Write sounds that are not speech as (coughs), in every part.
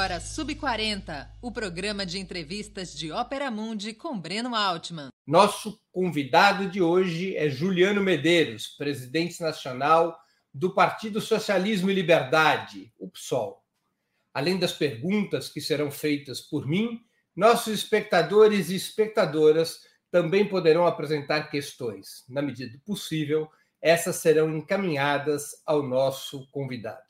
agora Sub40, o programa de entrevistas de Ópera Mundi com Breno Altman. Nosso convidado de hoje é Juliano Medeiros, presidente nacional do Partido Socialismo e Liberdade, o PSOL. Além das perguntas que serão feitas por mim, nossos espectadores e espectadoras também poderão apresentar questões. Na medida do possível, essas serão encaminhadas ao nosso convidado.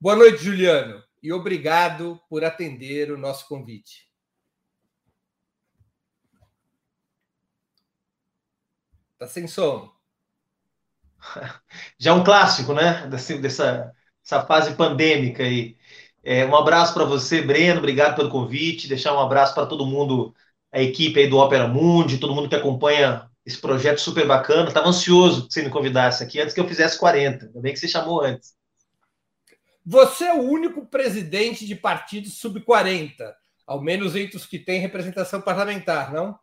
Boa noite, Juliano e obrigado por atender o nosso convite. Está sem som. (laughs) Já é um clássico, né? Dessa, dessa, dessa fase pandêmica aí. É, um abraço para você, Breno. Obrigado pelo convite. Deixar um abraço para todo mundo, a equipe aí do Opera Mundi, todo mundo que acompanha esse projeto super bacana. Estava ansioso que você me convidasse aqui antes que eu fizesse 40. Ainda bem que você chamou antes. Você é o único presidente de partido sub-40, ao menos entre os que têm representação parlamentar, não?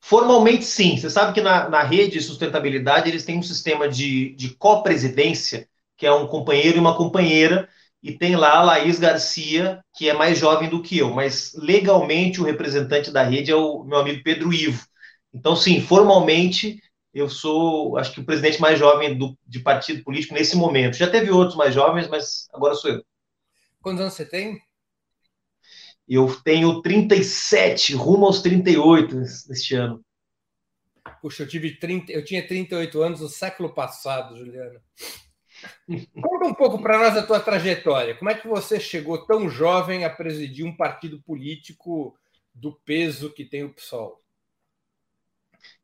Formalmente, sim. Você sabe que na, na rede de sustentabilidade eles têm um sistema de, de copresidência, que é um companheiro e uma companheira, e tem lá a Laís Garcia, que é mais jovem do que eu, mas legalmente o representante da rede é o meu amigo Pedro Ivo. Então, sim, formalmente eu sou, acho que o presidente mais jovem do, de partido político nesse momento. Já teve outros mais jovens, mas agora sou eu. Quantos anos você tem? Eu tenho 37, rumo aos 38 neste ano. Puxa, eu tive 30, eu tinha 38 anos no século passado, Juliana. (laughs) Conta um pouco para nós a tua trajetória. Como é que você chegou tão jovem a presidir um partido político do peso que tem o PSOL?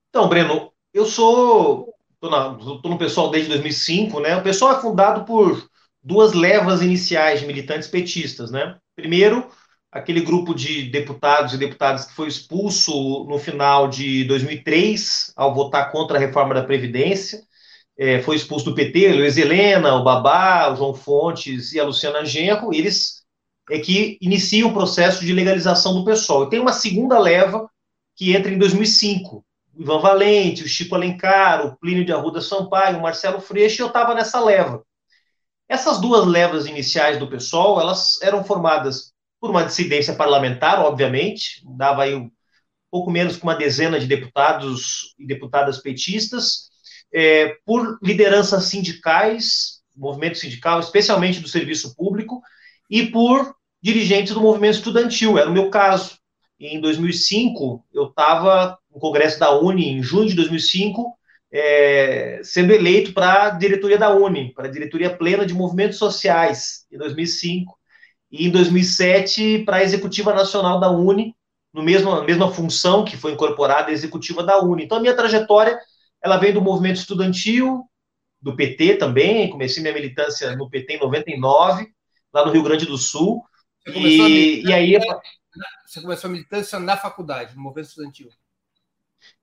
Então, Breno, eu sou. Estou no pessoal desde 2005, né? O pessoal é fundado por duas levas iniciais de militantes petistas, né? Primeiro, aquele grupo de deputados e deputadas que foi expulso no final de 2003 ao votar contra a reforma da Previdência. É, foi expulso do PT, Luiz Helena, o Babá, o João Fontes e a Luciana Genro, eles é que iniciam o processo de legalização do pessoal. E tem uma segunda leva que entra em 2005, Ivan Valente, o Chico Alencar, o Plínio de Arruda Sampaio, o Marcelo Freixo, e eu estava nessa leva. Essas duas levas iniciais do PSOL, elas eram formadas por uma dissidência parlamentar, obviamente, dava aí um pouco menos que uma dezena de deputados e deputadas petistas, é, por lideranças sindicais, movimento sindical, especialmente do serviço público, e por dirigentes do movimento estudantil, era o meu caso. Em 2005, eu estava no Congresso da Uni, em junho de 2005, é, sendo eleito para a diretoria da Uni, para a diretoria plena de movimentos sociais, em 2005, e em 2007 para a executiva nacional da Uni, no mesmo, na mesma função que foi incorporada a executiva da Uni. Então, a minha trajetória, ela vem do movimento estudantil, do PT também, comecei minha militância no PT em 99, lá no Rio Grande do Sul, e, e aí... Você começou a militância na faculdade, no movimento estudantil?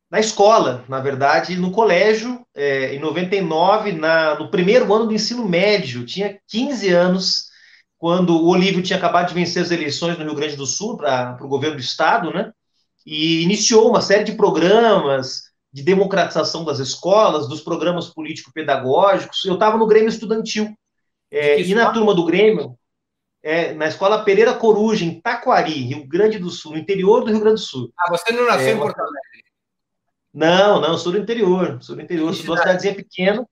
na escola, na verdade, no colégio, é, em 99, na, no primeiro ano do ensino médio, tinha 15 anos, quando o Olívio tinha acabado de vencer as eleições no Rio Grande do Sul para o governo do estado, né? E iniciou uma série de programas de democratização das escolas, dos programas político-pedagógicos. Eu estava no Grêmio Estudantil. É, e na turma do Grêmio, é, na escola Pereira Coruja, em Taquari, Rio Grande do Sul, no interior do Rio Grande do Sul. Ah, você não nasceu é, em Porto Alegre? Não, não, sou do interior. Sou do interior, sou de uma cidadezinha pequena.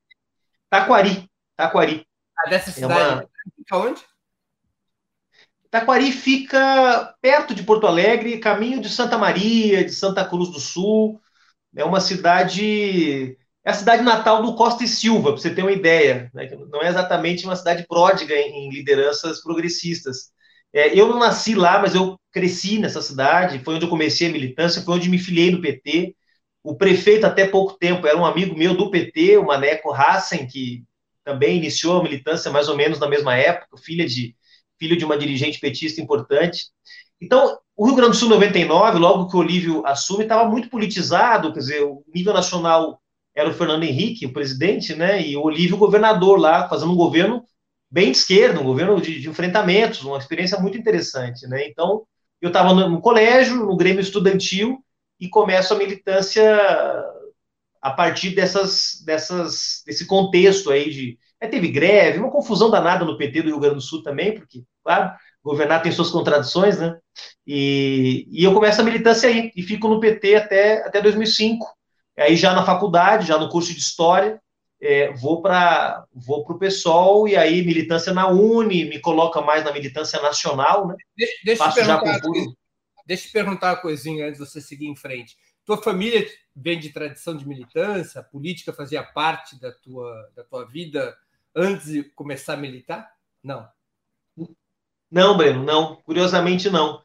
Taquari. Taquari. Ah, dessa cidade. É uma... Fica onde? Taquari fica perto de Porto Alegre, caminho de Santa Maria, de Santa Cruz do Sul. É uma cidade. É a cidade natal do Costa e Silva, para você ter uma ideia. Né? Não é exatamente uma cidade pródiga em, lideranças progressistas. É, eu não nasci lá, mas eu cresci nessa cidade. Foi onde eu comecei a militância, foi onde me filiei no PT. O prefeito, até pouco tempo, era um amigo meu do PT, o Maneco Hassen, que também iniciou a militância mais ou menos na mesma época, filha de, filho de uma dirigente petista importante. Então, o Rio Grande do Sul 99, logo que o Olívio assume, estava muito politizado, quer dizer, o nível nacional era o Fernando Henrique, o presidente, né, e o Olívio, o governador lá, fazendo um governo bem de esquerda, um governo de, de enfrentamentos, uma experiência muito interessante, né, então, eu estava no, no colégio, no Grêmio Estudantil, e começo a militância a partir dessas, dessas, desse contexto aí de. É, teve greve, uma confusão danada no PT do Rio Grande do Sul também, porque, claro, governar tem suas contradições, né? E, e eu começo a militância aí, e fico no PT até, até 2005. Aí já na faculdade, já no curso de História, é, vou para vou o PSOL, e aí militância na Uni, me coloca mais na militância nacional, né? Deixa, deixa, eu, perguntar, deixa eu perguntar uma coisinha antes de você seguir em frente. Tua família vem de tradição de militância? A política fazia parte da tua, da tua vida antes de começar a militar? Não. Não, Breno, não. Curiosamente, não.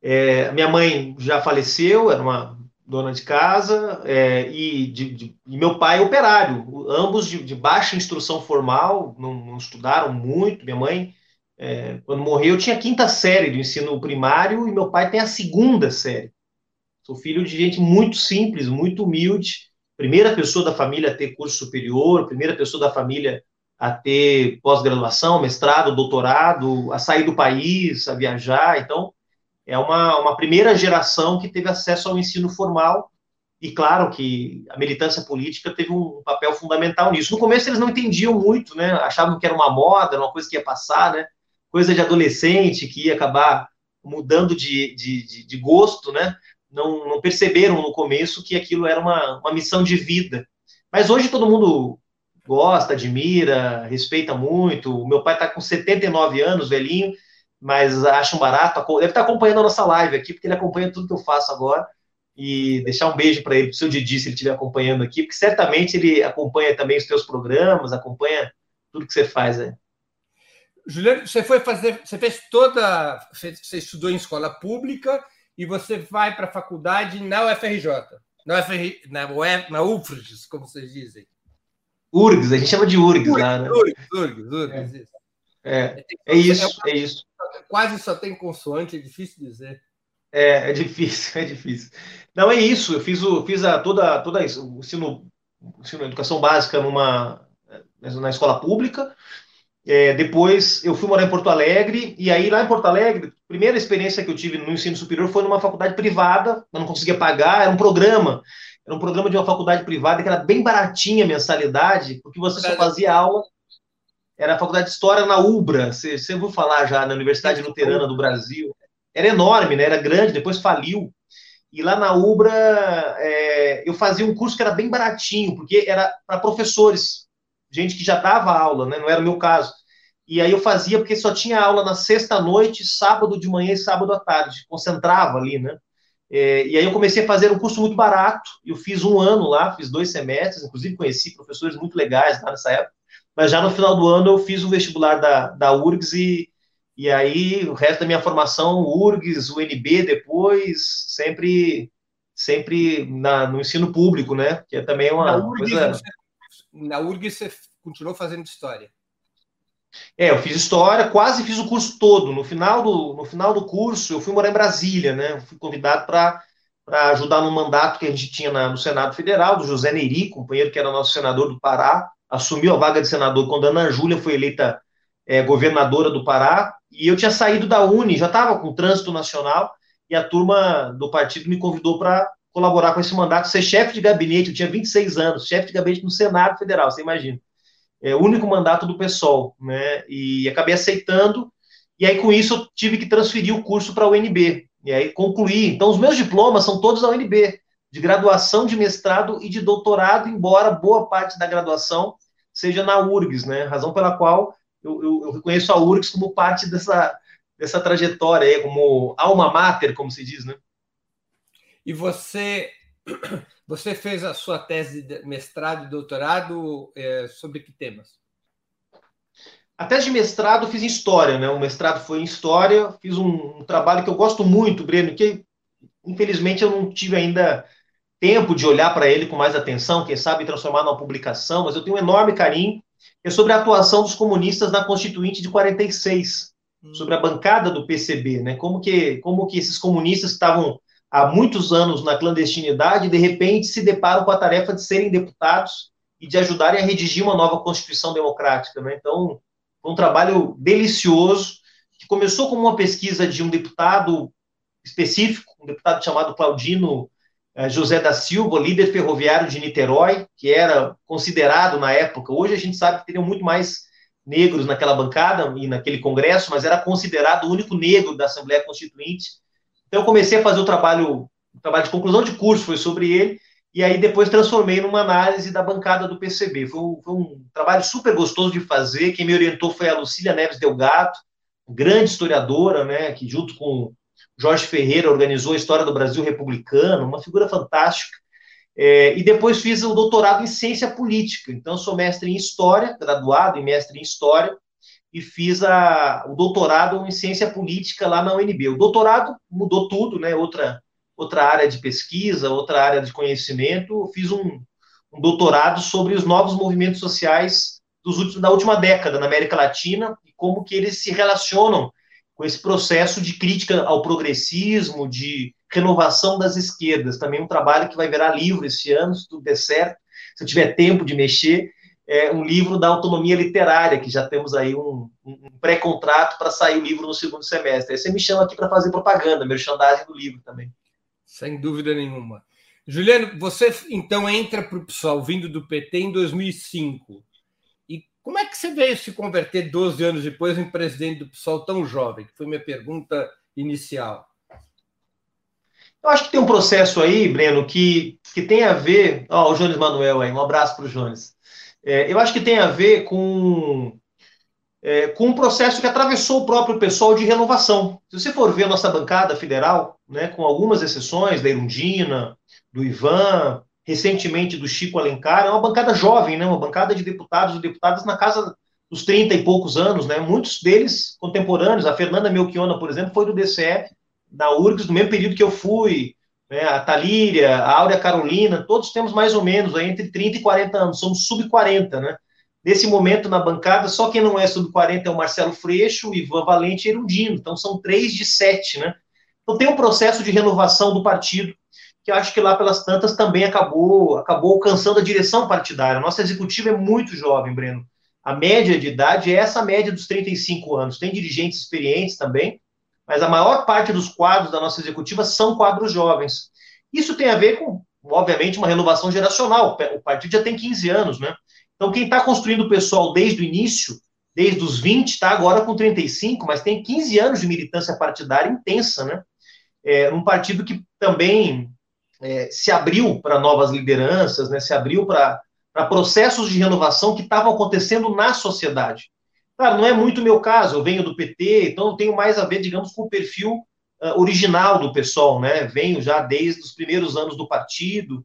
É, minha mãe já faleceu, era uma dona de casa, é, e, de, de, e, meu pai é operário, ambos de, de baixa instrução formal, não, não, estudaram muito. Minha mãe, é, quando morreu, tinha a quinta série do ensino primário e meu pai tem a segunda série. Sou filho de gente muito simples, muito humilde, primeira pessoa da família a ter curso superior, primeira pessoa da família a ter pós-graduação, mestrado, doutorado, a sair do país, a viajar. Então, é uma, uma primeira geração que teve acesso ao ensino formal. E claro que a militância política teve um papel fundamental nisso. No começo eles não entendiam muito, né? Achavam que era uma moda, uma coisa que ia passar, né? Coisa de adolescente que ia acabar mudando de, de, de, de gosto, né? Não, não perceberam no começo que aquilo era uma, uma missão de vida. Mas hoje todo mundo gosta, admira, respeita muito. O meu pai está com 79 anos, velhinho, mas acha um barato. Deve estar acompanhando a nossa live aqui, porque ele acompanha tudo que eu faço agora. E deixar um beijo para ele, para o seu Didi, se ele estiver acompanhando aqui, porque certamente ele acompanha também os teus programas, acompanha tudo que você faz aí. Juliano, você foi fazer, você fez toda, você estudou em escola pública e você vai para a faculdade na UFRJ, na, UFR, na, UF, na UFRGS, como vocês dizem. URGS, a gente chama de URGS, URGS lá, né? URGS, URGS, URGS, isso. É, é isso, é, é isso. Quase só tem consoante, é difícil dizer. É, é difícil, (laughs) é difícil. Não, é isso, eu fiz, o, fiz a, toda, toda o ensino, ensino educação básica numa, na escola pública, é, depois eu fui morar em Porto Alegre, e aí lá em Porto Alegre, a primeira experiência que eu tive no ensino superior foi numa faculdade privada, eu não conseguia pagar, era um programa era um programa de uma faculdade privada que era bem baratinha a mensalidade, porque você só fazia aula. Era a faculdade de História na UBRA, você, você ouviu falar já, na Universidade Luterana do Brasil. Era enorme, né? era grande, depois faliu. E lá na UBRA, é, eu fazia um curso que era bem baratinho, porque era para professores, gente que já dava aula, né? não era o meu caso. E aí eu fazia porque só tinha aula na sexta-noite, sábado de manhã e sábado à tarde. Concentrava ali, né? É, e aí eu comecei a fazer um curso muito barato. Eu fiz um ano lá, fiz dois semestres, inclusive conheci professores muito legais lá nessa época. Mas já no final do ano eu fiz o vestibular da, da URGS e, e aí o resto da minha formação, URGS, UNB depois, sempre sempre na, no ensino público, né? Que é também uma na URGS, coisa... Você, na URGS você continuou fazendo história? É, eu fiz história, quase fiz o curso todo. No final do, no final do curso, eu fui morar em Brasília, né? Eu fui convidado para ajudar no mandato que a gente tinha na, no Senado Federal, do José Neri, companheiro que era nosso senador do Pará, assumiu a vaga de senador quando a Ana Júlia foi eleita é, governadora do Pará, e eu tinha saído da Uni, já estava com trânsito nacional, e a turma do partido me convidou para colaborar com esse mandato, ser chefe de gabinete, eu tinha 26 anos, chefe de gabinete no Senado Federal, você imagina é, o único mandato do PSOL, né? E acabei aceitando, e aí com isso eu tive que transferir o curso para a UNB, e aí concluí. Então, os meus diplomas são todos da UNB, de graduação, de mestrado e de doutorado, embora boa parte da graduação seja na URGS, né? Razão pela qual eu, eu, eu reconheço a URGS como parte dessa, dessa trajetória aí, como alma mater, como se diz, né? E você você fez a sua tese de mestrado e doutorado é, sobre que temas? A tese de mestrado fiz em História, né? O mestrado foi em História. Fiz um, um trabalho que eu gosto muito, Breno, que infelizmente eu não tive ainda tempo de olhar para ele com mais atenção, quem sabe transformar numa publicação, mas eu tenho um enorme carinho. É sobre a atuação dos comunistas na Constituinte de 46, hum. sobre a bancada do PCB, né? Como que, como que esses comunistas estavam há muitos anos na clandestinidade e de repente se deparam com a tarefa de serem deputados e de ajudarem a redigir uma nova Constituição democrática. Né? Então, foi um trabalho delicioso, que começou como uma pesquisa de um deputado específico, um deputado chamado Claudino José da Silva, líder ferroviário de Niterói, que era considerado na época, hoje a gente sabe que teriam muito mais negros naquela bancada e naquele congresso, mas era considerado o único negro da Assembleia Constituinte. Então eu comecei a fazer o trabalho, o trabalho de conclusão de curso foi sobre ele, e aí depois transformei numa análise da bancada do PCB. Foi um, foi um trabalho super gostoso de fazer. Quem me orientou foi a Lucília Neves Delgado, grande historiadora, né, que junto com Jorge Ferreira organizou a História do Brasil Republicano, uma figura fantástica. É, e depois fiz o doutorado em Ciência Política. Então, sou mestre em História, graduado em mestre em História, e fiz a, o doutorado em Ciência Política lá na UNB. O doutorado mudou tudo, né? Outra, outra área de pesquisa, outra área de conhecimento. fiz um, um doutorado sobre os novos movimentos sociais últimos, da última década na América Latina e como que eles se relacionam com esse processo de crítica ao progressismo, de renovação das esquerdas. Também um trabalho que vai virar livro esse ano, se tudo der certo, se eu tiver tempo de mexer, é um livro da autonomia literária, que já temos aí um, um pré-contrato para sair o livro no segundo semestre. Aí você me chama aqui para fazer propaganda, merchandising do livro também. Sem dúvida nenhuma. Juliano, você então entra para o PSOL vindo do PT em 2005. Como é que você veio se converter 12 anos depois em presidente do PSOL tão jovem? Que foi minha pergunta inicial. Eu acho que tem um processo aí, Breno, que, que tem a ver. Ó, o Jones Manuel aí, um abraço para o Jones. É, eu acho que tem a ver com, é, com um processo que atravessou o próprio pessoal de renovação. Se você for ver a nossa bancada federal, né, com algumas exceções, da Irundina, do Ivan, recentemente do Chico Alencar, é uma bancada jovem, né, uma bancada de deputados e deputadas na casa dos 30 e poucos anos, né, muitos deles contemporâneos. A Fernanda Melchiona, por exemplo, foi do DCE da URGS no mesmo período que eu fui, né, a Talíria, a Áurea Carolina, todos temos mais ou menos aí, entre 30 e 40 anos, somos sub-40, né? Nesse momento na bancada, só quem não é sub-40 é o Marcelo Freixo, Ivan Valente e Erundino, então são três de sete, né? Então tem um processo de renovação do partido, que acho que lá pelas tantas também acabou, acabou alcançando a direção partidária. A nossa executiva é muito jovem, Breno. A média de idade é essa média dos 35 anos. Tem dirigentes experientes também, mas a maior parte dos quadros da nossa executiva são quadros jovens. Isso tem a ver com, obviamente, uma renovação geracional. O partido já tem 15 anos, né? Então, quem está construindo o pessoal desde o início, desde os 20, está agora com 35, mas tem 15 anos de militância partidária intensa, né? É, um partido que também é, se abriu para novas lideranças, né? Se abriu para processos de renovação que estavam acontecendo na sociedade. Claro, não é muito meu caso, eu venho do PT, então eu tenho mais a ver, digamos, com o perfil uh, original do pessoal, né? Venho já desde os primeiros anos do partido,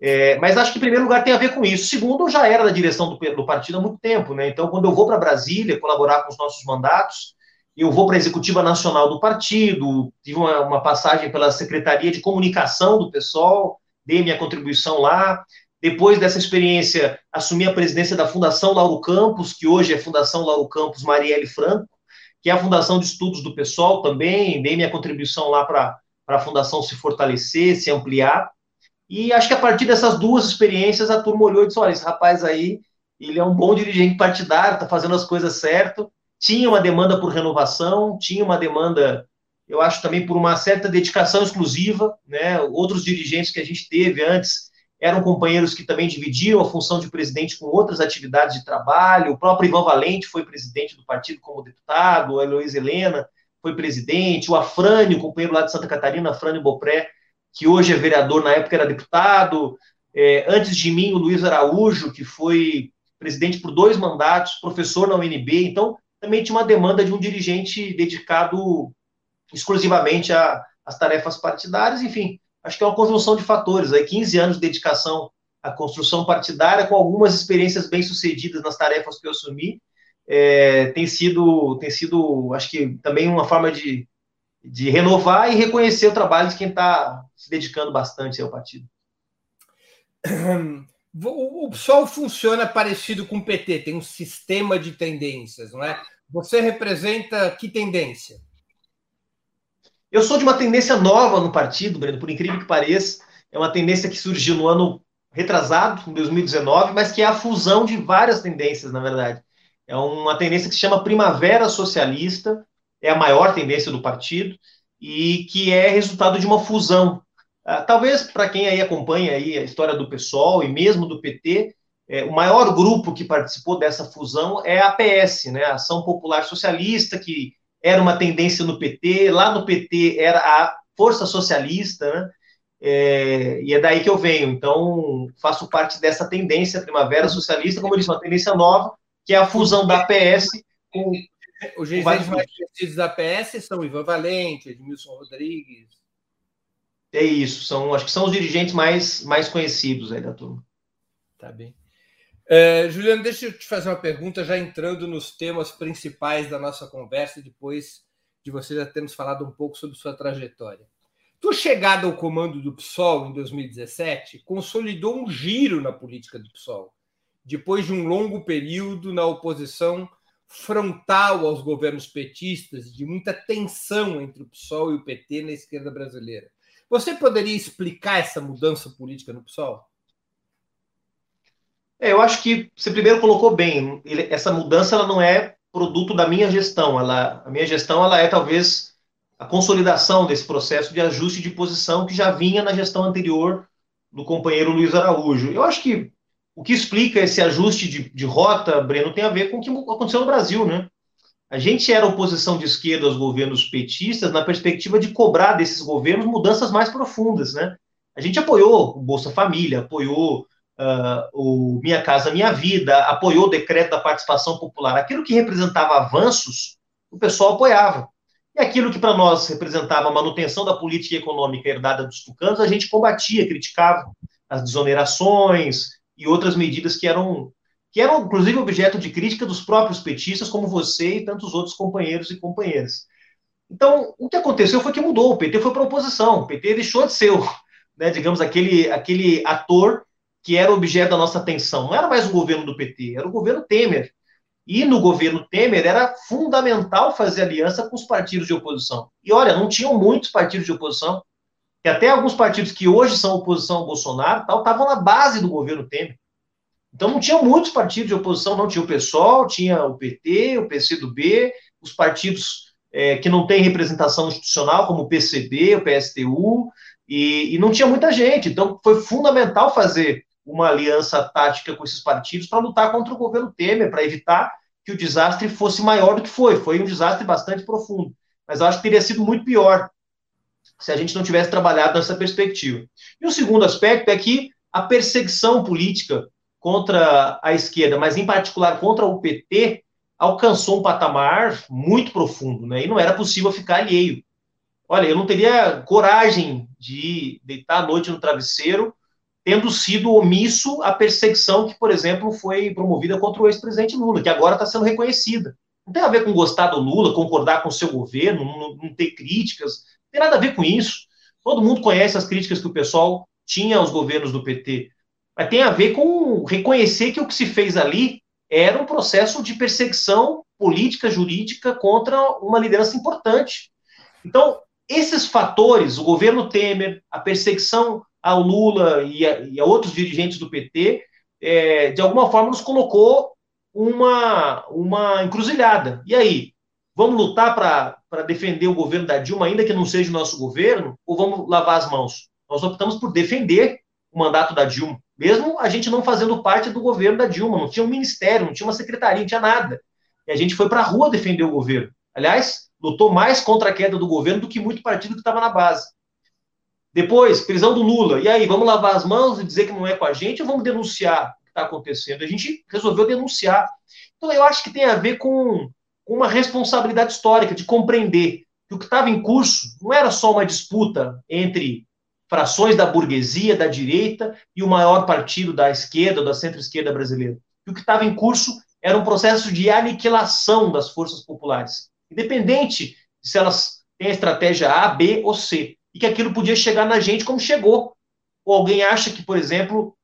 é, mas acho que, em primeiro lugar, tem a ver com isso. Segundo, eu já era da direção do, do partido há muito tempo, né? Então, quando eu vou para Brasília colaborar com os nossos mandatos, eu vou para a executiva nacional do partido, tive uma, uma passagem pela Secretaria de Comunicação do PSOL, dei minha contribuição lá. Depois dessa experiência, assumi a presidência da Fundação Lauro Campos, que hoje é Fundação Lauro Campos Marielle Franco, que é a Fundação de Estudos do Pessoal também, dei minha contribuição lá para a Fundação se fortalecer, se ampliar. E acho que a partir dessas duas experiências, a turma olhou e disse: olha, esse rapaz aí, ele é um bom dirigente partidário, está fazendo as coisas certo. Tinha uma demanda por renovação, tinha uma demanda, eu acho também por uma certa dedicação exclusiva, né? Outros dirigentes que a gente teve antes eram companheiros que também dividiam a função de presidente com outras atividades de trabalho. O próprio Ivan Valente foi presidente do partido como deputado, a Heloísa Helena foi presidente, o Afrânio, companheiro lá de Santa Catarina, Afrânio Bopré, que hoje é vereador, na época era deputado. É, antes de mim, o Luiz Araújo, que foi presidente por dois mandatos, professor na UNB. Então, também tinha uma demanda de um dirigente dedicado exclusivamente às tarefas partidárias. Enfim, acho que é uma conjunção de fatores, aí 15 anos de dedicação à construção partidária, com algumas experiências bem-sucedidas nas tarefas que eu assumi, é, tem sido, tem sido, acho que também uma forma de, de renovar e reconhecer o trabalho de quem está se dedicando bastante ao partido. (clears throat) O PSOL funciona parecido com o PT, tem um sistema de tendências, não é? Você representa que tendência? Eu sou de uma tendência nova no partido, Breno, por incrível que pareça. É uma tendência que surgiu no ano retrasado, em 2019, mas que é a fusão de várias tendências, na verdade. É uma tendência que se chama Primavera Socialista, é a maior tendência do partido, e que é resultado de uma fusão. Ah, talvez, para quem aí acompanha aí a história do PSOL e mesmo do PT, é, o maior grupo que participou dessa fusão é a PS, né, a Ação Popular Socialista, que era uma tendência no PT, lá no PT era a Força Socialista, né, é, e é daí que eu venho. Então, faço parte dessa tendência Primavera Socialista, como eu disse, uma tendência nova, que é a fusão da PS com. Os dirigentes mais conhecidos da PS são Ivan Valente, Edmilson Rodrigues. É isso, são, acho que são os dirigentes mais, mais conhecidos aí da turma. Tá bem. É, Juliano, deixa eu te fazer uma pergunta, já entrando nos temas principais da nossa conversa, depois de você já termos falado um pouco sobre sua trajetória. Tua chegada ao comando do PSOL em 2017 consolidou um giro na política do PSOL, depois de um longo período na oposição frontal aos governos petistas, de muita tensão entre o PSOL e o PT na esquerda brasileira. Você poderia explicar essa mudança política no PSOL? É, eu acho que você primeiro colocou bem. Ele, essa mudança ela não é produto da minha gestão. Ela, a minha gestão ela é talvez a consolidação desse processo de ajuste de posição que já vinha na gestão anterior do companheiro Luiz Araújo. Eu acho que o que explica esse ajuste de, de rota, Breno, tem a ver com o que aconteceu no Brasil, né? A gente era oposição de esquerda aos governos petistas na perspectiva de cobrar desses governos mudanças mais profundas, né? A gente apoiou o Bolsa Família, apoiou uh, o Minha Casa Minha Vida, apoiou o decreto da participação popular. Aquilo que representava avanços, o pessoal apoiava. E aquilo que para nós representava a manutenção da política econômica herdada dos tucanos, a gente combatia, criticava as desonerações e outras medidas que eram, que eram inclusive objeto de crítica dos próprios petistas, como você e tantos outros companheiros e companheiras. Então, o que aconteceu foi que mudou, o PT foi para oposição, o PT deixou de ser, né, digamos, aquele, aquele ator que era objeto da nossa atenção. Não era mais o governo do PT, era o governo Temer. E no governo Temer era fundamental fazer aliança com os partidos de oposição. E olha, não tinham muitos partidos de oposição, e até alguns partidos que hoje são oposição ao Bolsonaro tal, estavam na base do governo Temer. Então não tinham muitos partidos de oposição, não tinha o PSOL, tinha o PT, o PCdoB, os partidos é, que não têm representação institucional, como o PCB, o PSTU, e, e não tinha muita gente. Então foi fundamental fazer uma aliança tática com esses partidos para lutar contra o governo Temer, para evitar que o desastre fosse maior do que foi. Foi um desastre bastante profundo. Mas acho que teria sido muito pior se a gente não tivesse trabalhado nessa perspectiva. E o segundo aspecto é que a perseguição política contra a esquerda, mas em particular contra o PT, alcançou um patamar muito profundo, né? E não era possível ficar alheio. Olha, eu não teria coragem de deitar à noite no travesseiro tendo sido omisso a perseguição que, por exemplo, foi promovida contra o ex-presidente Lula, que agora está sendo reconhecida. Não tem a ver com gostar do Lula, concordar com o seu governo, não, não ter críticas, não tem nada a ver com isso. Todo mundo conhece as críticas que o pessoal tinha aos governos do PT, mas tem a ver com reconhecer que o que se fez ali era um processo de perseguição política, jurídica contra uma liderança importante. Então, esses fatores, o governo Temer, a perseguição ao Lula e a, e a outros dirigentes do PT, é, de alguma forma nos colocou uma, uma encruzilhada. E aí? Vamos lutar para defender o governo da Dilma, ainda que não seja o nosso governo, ou vamos lavar as mãos? Nós optamos por defender o mandato da Dilma, mesmo a gente não fazendo parte do governo da Dilma, não tinha um ministério, não tinha uma secretaria, não tinha nada. E a gente foi para a rua defender o governo. Aliás, lutou mais contra a queda do governo do que muito partido que estava na base. Depois, prisão do Lula. E aí, vamos lavar as mãos e dizer que não é com a gente ou vamos denunciar o que está acontecendo? A gente resolveu denunciar. Então, eu acho que tem a ver com, uma responsabilidade histórica de compreender que o que estava em curso não era só uma disputa entre frações da burguesia, da direita e o maior partido da esquerda, da centro-esquerda brasileira. Que o que estava em curso era um processo de aniquilação das forças populares, independente de se elas têm a estratégia A, B ou C e que aquilo podia chegar na gente como chegou. Ou alguém acha que, por exemplo,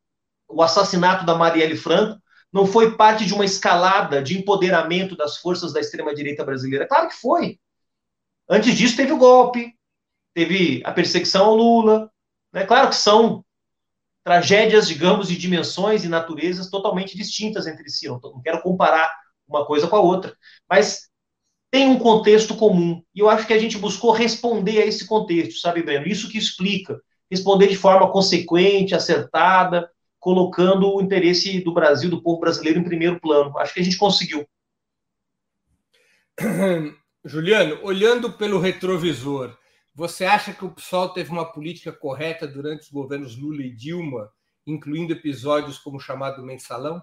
o assassinato da Marielle Franco não foi parte de uma escalada de empoderamento das forças da extrema-direita brasileira? Claro que foi. Antes disso, teve o golpe, teve a perseguição ao Lula. Né? Claro que são tragédias, digamos, de dimensões e naturezas totalmente distintas entre si. Não, não quero comparar uma coisa com a outra. Mas tem um contexto comum. E eu acho que a gente buscou responder a esse contexto, sabe, Breno? Isso que explica. Responder de forma consequente, acertada, colocando o interesse do Brasil, do povo brasileiro, em primeiro plano. Acho que a gente conseguiu. (clears throat) Juliano, olhando pelo retrovisor, você acha que o PSOL teve uma política correta durante os governos Lula e Dilma, incluindo episódios como o chamado mensalão?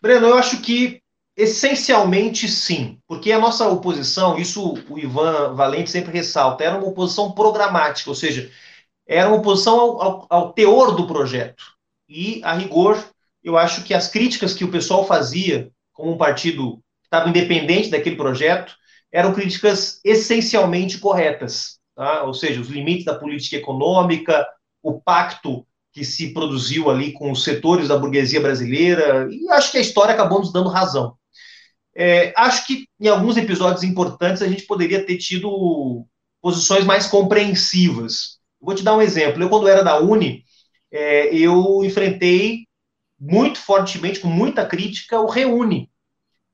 Breno, eu acho que essencialmente sim, porque a nossa oposição, isso o Ivan Valente sempre ressalta, era uma oposição programática, ou seja, era uma oposição ao, ao, ao teor do projeto. E, a rigor, eu acho que as críticas que o pessoal fazia como um partido estava independente daquele projeto, eram críticas essencialmente corretas, tá? ou seja, os limites da política econômica, o pacto que se produziu ali com os setores da burguesia brasileira, e acho que a história acabou nos dando razão. É, acho que em alguns episódios importantes a gente poderia ter tido posições mais compreensivas. Vou te dar um exemplo. Eu, quando era da Uni, é, eu enfrentei muito fortemente, com muita crítica, o Reúne,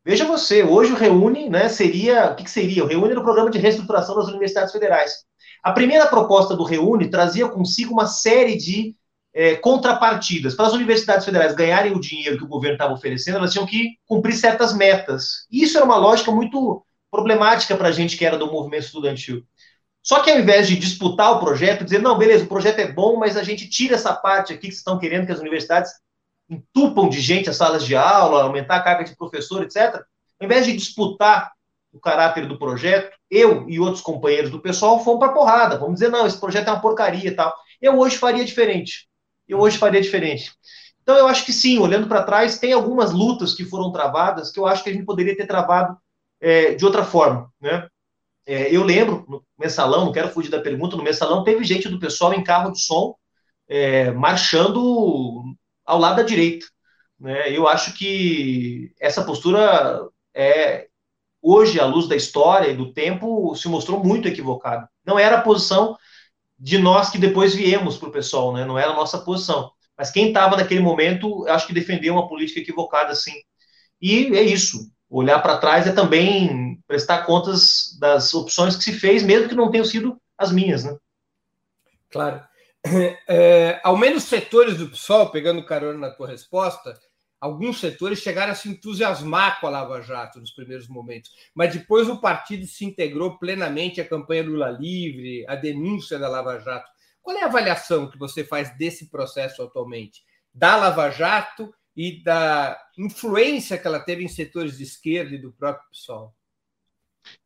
Veja você, hoje o Reúne, né, seria, o que, que seria? O Reúne era o programa de reestruturação das universidades federais. A primeira proposta do Reúne trazia consigo uma série de é, contrapartidas. Para as universidades federais ganharem o dinheiro que o governo estava oferecendo, elas tinham que cumprir certas metas. E isso era uma lógica muito problemática para a gente que era do movimento estudantil. Só que ao invés de disputar o projeto, dizer, não, beleza, o projeto é bom, mas a gente tira essa parte aqui que vocês estão querendo que as universidades entupam de gente as salas de aula, aumentar a carga de professor, etc., ao invés de disputar o caráter do projeto, eu e outros companheiros do pessoal fomos para porrada. Vamos dizer, não, esse projeto é uma porcaria e tal. Eu hoje faria diferente. Eu hoje faria diferente. Então, eu acho que sim, olhando para trás, tem algumas lutas que foram travadas que eu acho que a gente poderia ter travado é, de outra forma. Né? É, eu lembro, no mensalão, não quero fugir da pergunta, no mensalão teve gente do pessoal em carro de som é, marchando ao lado da direita. Né? Eu acho que essa postura é hoje, à luz da história e do tempo, se mostrou muito equivocada. Não era a posição de nós que depois viemos para o pessoal, né? não era a nossa posição. Mas quem estava naquele momento, acho que defendeu uma política equivocada, sim. E é isso. Olhar para trás é também prestar contas das opções que se fez, mesmo que não tenham sido as minhas, né? Claro. (clears throat) É, ao menos setores do PSOL, pegando carona na tua resposta, alguns setores chegaram a se entusiasmar com a Lava Jato nos primeiros momentos, mas depois o partido se integrou plenamente à campanha Lula Livre, à denúncia da Lava Jato. Qual é a avaliação que você faz desse processo atualmente? Da Lava Jato e da influência que ela teve em setores de esquerda e do próprio PSOL?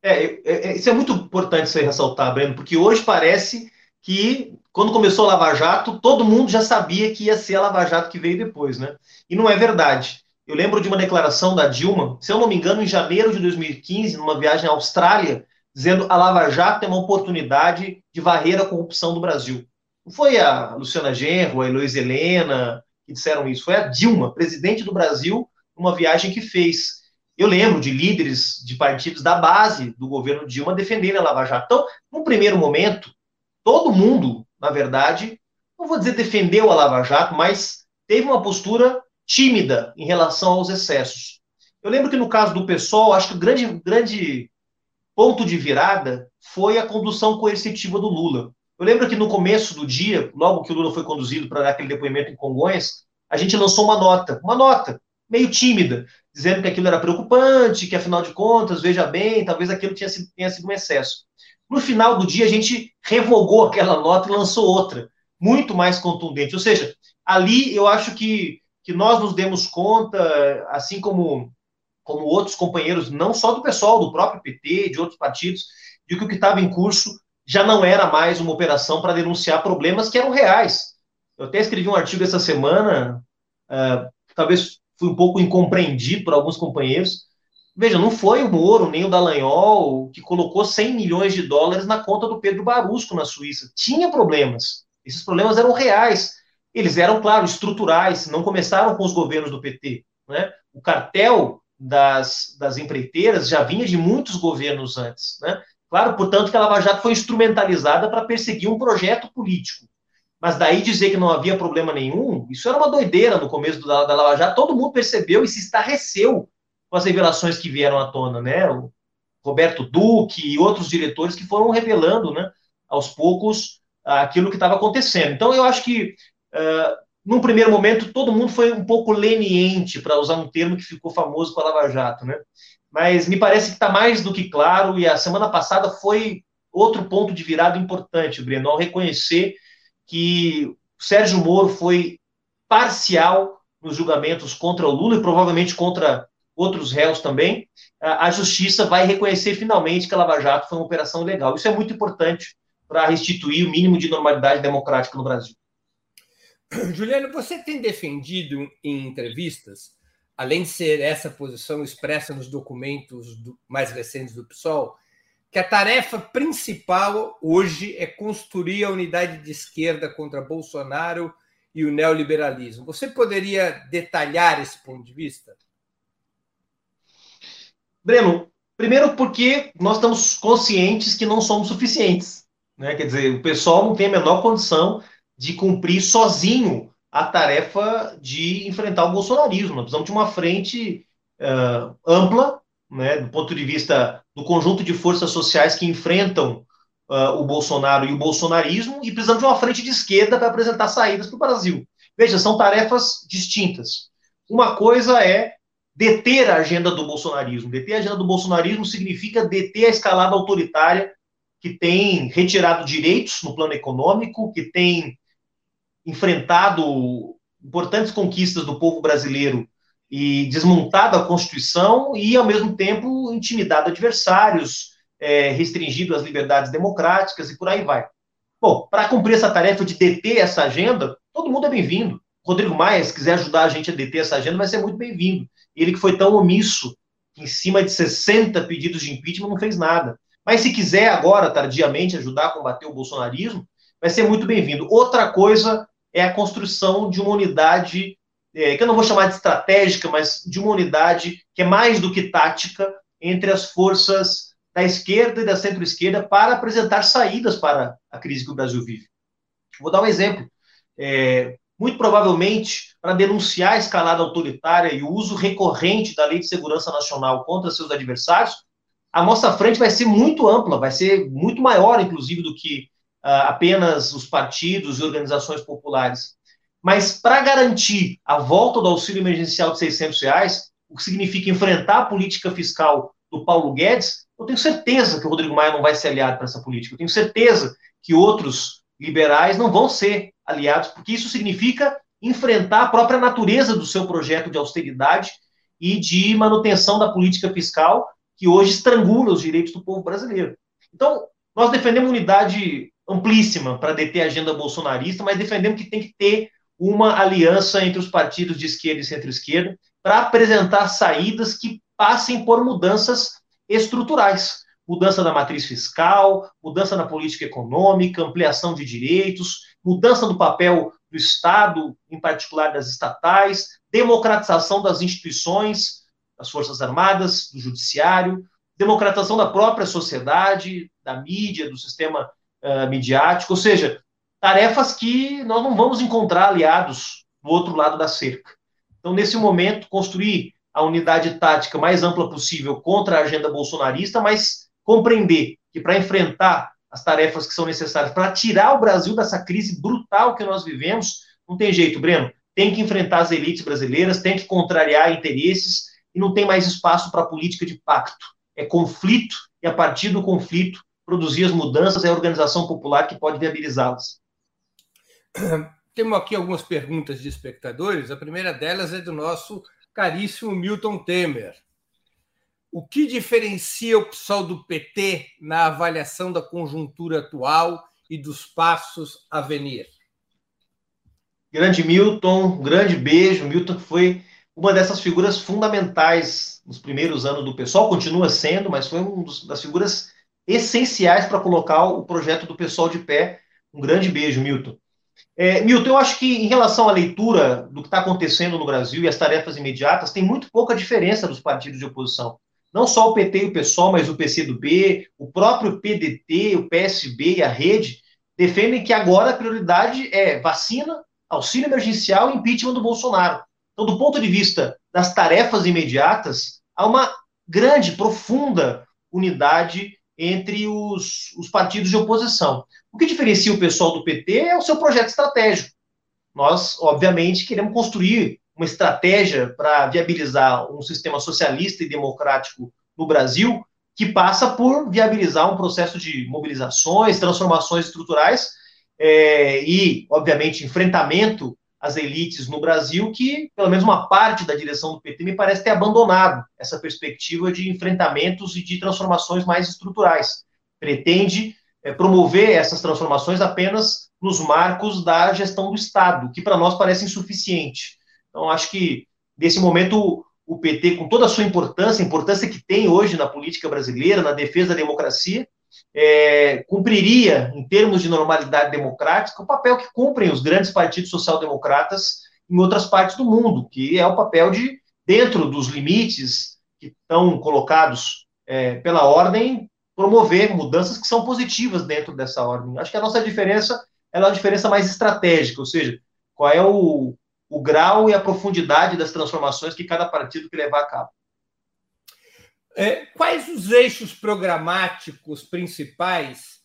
É, é, é isso é muito importante você ressaltar, Breno, porque hoje parece que quando começou a Lava Jato, todo mundo já sabia que ia ser a Lava Jato que veio depois, né? E não é verdade. Eu lembro de uma declaração da Dilma, se eu não me engano, em janeiro de 2015, numa viagem à Austrália, dizendo a Lava Jato é uma oportunidade de varrer a corrupção do Brasil. Não foi a Luciana Genro, a Heloísa Helena que disseram isso, foi a Dilma, presidente do Brasil, numa viagem que fez. Eu lembro de líderes de partidos da base do governo Dilma defenderem a Lava Jato. Então, num primeiro momento, todo mundo, na verdade, não vou dizer defendeu a Lava Jato, mas teve uma postura tímida em relação aos excessos. Eu lembro que no caso do PSOL, acho que o grande, grande ponto de virada foi a condução coercitiva do Lula. Eu lembro que no começo do dia, logo que o Lula foi conduzido para dar aquele depoimento em Congonhas, a gente lançou uma nota, uma nota meio tímida, dizendo que aquilo era preocupante, que afinal de contas, veja bem, talvez aquilo tenha sido, tenha sido um excesso. No final do dia, a gente revogou aquela nota e lançou outra, muito mais contundente. Ou seja, ali eu acho que, que nós nos demos conta, assim como, como outros companheiros, não só do pessoal, do próprio PT, de outros partidos, de que o que estava em curso já não era mais uma operação para denunciar problemas que eram reais. Eu até escrevi um artigo essa semana, uh, talvez fui um pouco incompreendido por alguns companheiros, Veja, não foi o Moro nem o Dallagnol que colocou 100 milhões de dólares na conta do Pedro Barusco na Suíça. Tinha problemas. Esses problemas eram reais. Eles eram, claro, estruturais, não começaram com os governos do PT. Né? O cartel das, das empreiteiras já vinha de muitos governos antes. Né? Claro, portanto, que a Lava Jato foi instrumentalizada para perseguir um projeto político. Mas daí dizer que não havia problema nenhum, isso era uma doideira no começo da, da Lava Jato, todo mundo percebeu e se estarreceu com as revelações que vieram à tona, né? O Roberto Duque e outros diretores que foram revelando, né, aos poucos, aquilo que estava acontecendo. Então, eu acho que uh, num primeiro momento, todo mundo foi um pouco leniente, para usar um termo que ficou famoso com a Lava Jato, né? Mas me parece que está mais do que claro, e a semana passada foi outro ponto de virada importante, Breno, ao reconhecer que Sérgio Moro foi parcial nos julgamentos contra o Lula e provavelmente contra outros réus também, a justiça vai reconhecer finalmente que a Lava Jato foi uma operação legal. Isso é muito importante para restituir o mínimo de normalidade democrática no Brasil. (clears throat) Juliano, você tem defendido em entrevistas, além de ser essa posição expressa nos documentos do, mais recentes do PSOL, que a tarefa principal hoje é construir a unidade de esquerda contra Bolsonaro e o neoliberalismo. Você poderia detalhar esse ponto de vista? Breno, primeiro porque nós estamos conscientes que não somos suficientes. Né? Quer dizer, o pessoal não tem a menor condição de cumprir sozinho a tarefa de enfrentar o bolsonarismo. Nós precisamos de uma frente uh, ampla, né, do ponto de vista do conjunto de forças sociais que enfrentam uh, o Bolsonaro e o bolsonarismo, e precisamos de uma frente de esquerda para apresentar saídas para o Brasil. Veja, são tarefas distintas. Uma coisa é deter a agenda do bolsonarismo. Deter a agenda do bolsonarismo significa deter a escalada autoritária que tem retirado direitos no plano econômico, que tem enfrentado importantes conquistas do povo brasileiro e desmontado a Constituição e, ao mesmo tempo, intimidado adversários, é, restringido as liberdades democráticas e por aí vai. Bom, para cumprir essa tarefa de deter essa agenda, todo mundo é bem-vindo. Rodrigo Maia, se quiser ajudar a gente a deter essa agenda, vai ser muito bem-vindo. Ele que foi tão omisso, em cima de 60 pedidos de impeachment, não fez nada. Mas se quiser agora, tardiamente, ajudar a combater o bolsonarismo, vai ser muito bem-vindo. Outra coisa é a construção de uma unidade, é, que eu não vou chamar de estratégica, mas de uma unidade que é mais do que tática entre as forças da esquerda e da centro-esquerda para apresentar saídas para a crise que o Brasil vive. Vou dar um exemplo. É, muito provavelmente, para denunciar a escalada autoritária e o uso recorrente da Lei de Segurança Nacional contra seus adversários, a nossa frente vai ser muito ampla, vai ser muito maior, inclusive, do que uh, apenas os partidos e organizações populares. Mas para garantir a volta do auxílio emergencial de 600 reais, o que significa enfrentar a política fiscal do Paulo Guedes, eu tenho certeza que o Rodrigo Maia não vai ser aliado para essa política. Eu tenho certeza que outros liberais não vão ser aliados, porque isso significa enfrentar a própria natureza do seu projeto de austeridade e de manutenção da política fiscal que hoje estrangula os direitos do povo brasileiro. Então, nós defendemos unidade amplíssima para deter a agenda bolsonarista, mas defendemos que tem que ter uma aliança entre os partidos de esquerda e centro-esquerda para apresentar saídas que passem por mudanças estruturais. Mudança da matriz fiscal, mudança na política econômica, ampliação de direitos, mudança do papel do Estado, em particular das estatais, democratização das instituições, das Forças Armadas, do Judiciário, democratização da própria sociedade, da mídia, do sistema uh, midiático, ou seja, tarefas que nós não vamos encontrar aliados do outro lado da cerca. Então, nesse momento, construir a unidade tática mais ampla possível contra a agenda bolsonarista, mas compreender que para enfrentar as tarefas que são necessárias para tirar o Brasil dessa crise brutal que nós vivemos, não tem jeito, Breno. Tem que enfrentar as elites brasileiras, tem que contrariar interesses e não tem mais espaço para política de pacto. É conflito e a partir do conflito produzir as mudanças é a organização popular que pode viabilizá-las. (coughs) Temos aqui algumas perguntas de espectadores. A primeira delas é do nosso caríssimo Milton Temer. O que diferencia o PSOL do PT na avaliação da conjuntura atual e dos passos a venir? Grande Milton, grande beijo. Milton foi uma dessas figuras fundamentais nos primeiros anos do PSOL, continua sendo, mas foi uma das figuras essenciais para colocar o projeto do pessoal de pé. Um grande beijo, Milton. É, Milton, eu acho que em relação à leitura do que está acontecendo no Brasil e as tarefas imediatas, tem muito pouca diferença dos partidos de oposição. Não só o PT e o PSOL, mas o PCdoB, o próprio PDT, o PSB e a Rede defendem que agora a prioridade é vacina, auxílio emergencial e impeachment do Bolsonaro. Então, do ponto de vista das tarefas imediatas, há uma grande, profunda unidade entre os, os partidos de oposição. O que diferencia o pessoal do PT é o seu projeto estratégico. nós, obviamente, queremos construir uma estratégia para viabilizar um sistema socialista e democrático no Brasil, que passa por viabilizar um processo de mobilizações, transformações estruturais é, e, obviamente, enfrentamento às elites no Brasil, que, pelo menos uma parte da direção do PT, me parece ter abandonado essa perspectiva de enfrentamentos e de transformações mais estruturais. Pretende é, promover essas transformações apenas nos marcos da gestão do Estado, que para nós parece insuficiente. Então, acho que, nesse momento, o PT, com toda a sua importância, a importância que tem hoje na política brasileira, na defesa da democracia, é, cumpriria, em termos de normalidade democrática, o papel que cumprem os grandes partidos social-democratas em outras partes do mundo, que é o papel de, dentro dos limites que estão colocados é, pela ordem, promover mudanças que são positivas dentro dessa ordem. Acho que a nossa diferença é uma diferença mais estratégica, ou seja, qual é o, o grau e a profundidade das transformações que cada partido que levar a cabo. É, quais os eixos programáticos principais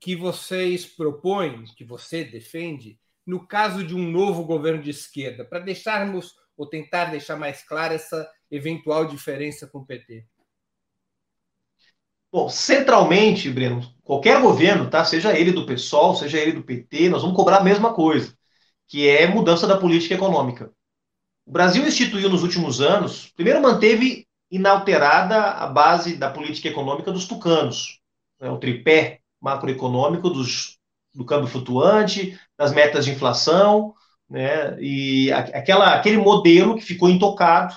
que vocês propõem, que você defende, no caso de um novo governo de esquerda, para deixarmos ou tentar deixar mais clara essa eventual diferença com o PT? Bom, centralmente, Breno, qualquer governo, tá? Seja ele do PSOL, seja ele do PT, nós vamos cobrar a mesma coisa que é mudança da política econômica. O Brasil instituiu nos últimos anos, primeiro manteve inalterada a base da política econômica dos tucanos, né, o tripé macroeconômico dos, do câmbio flutuante, das metas de inflação, né, e aquela, aquele modelo que ficou intocado